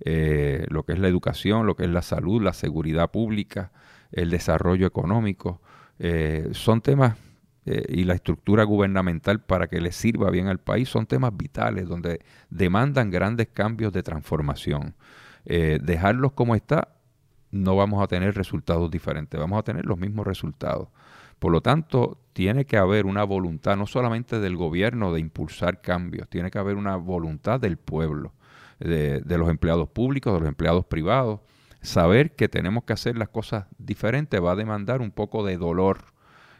[SPEAKER 2] eh, lo que es la educación, lo que es la salud, la seguridad pública, el desarrollo económico. Eh, son temas y la estructura gubernamental para que le sirva bien al país son temas vitales donde demandan grandes cambios de transformación. dejarlos como está, no vamos a tener resultados diferentes, vamos a tener los mismos resultados. Por lo tanto, tiene que haber una voluntad no solamente del gobierno de impulsar cambios, tiene que haber una voluntad del pueblo, de, los empleados públicos, de los empleados privados. Saber que tenemos que hacer las cosas diferentes va a demandar un poco de dolor.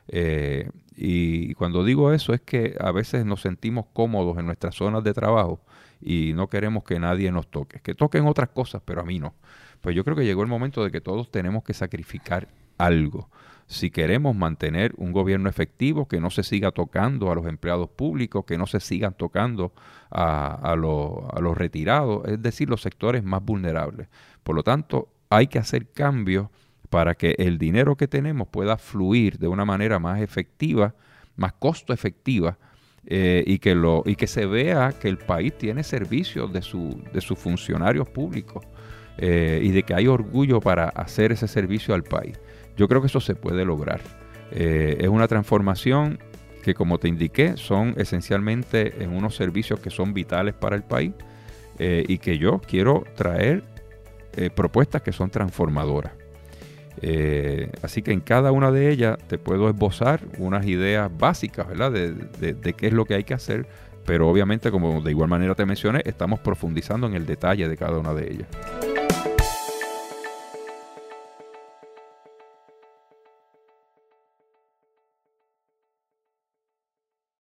[SPEAKER 2] Eh, y cuando digo eso es que a veces nos sentimos cómodos en nuestras zonas de trabajo y no queremos que nadie nos toque. Que toquen otras cosas, pero a mí no. Pues yo creo que llegó el momento de que todos tenemos que sacrificar algo si queremos mantener un gobierno efectivo, que no se siga tocando a los empleados públicos, que no se sigan tocando a, los retirados, es decir, los sectores más vulnerables. Por lo tanto, hay que hacer cambios para que el dinero que tenemos pueda fluir de una manera más efectiva, más costo efectiva, eh, y, que se vea que el país tiene servicios de, su, sus funcionarios públicos eh, y de que hay orgullo para hacer ese servicio al país. Yo creo que eso se puede lograr. Eh, es una transformación que, como te indiqué, son esencialmente en unos servicios que son vitales para el país eh, y que yo quiero traer eh, propuestas que son transformadoras. así que en cada una de ellas te puedo esbozar unas ideas básicas, ¿verdad? De, de, qué es lo que hay que hacer, pero obviamente, como de igual manera te mencioné, estamos profundizando en el detalle de cada una de ellas.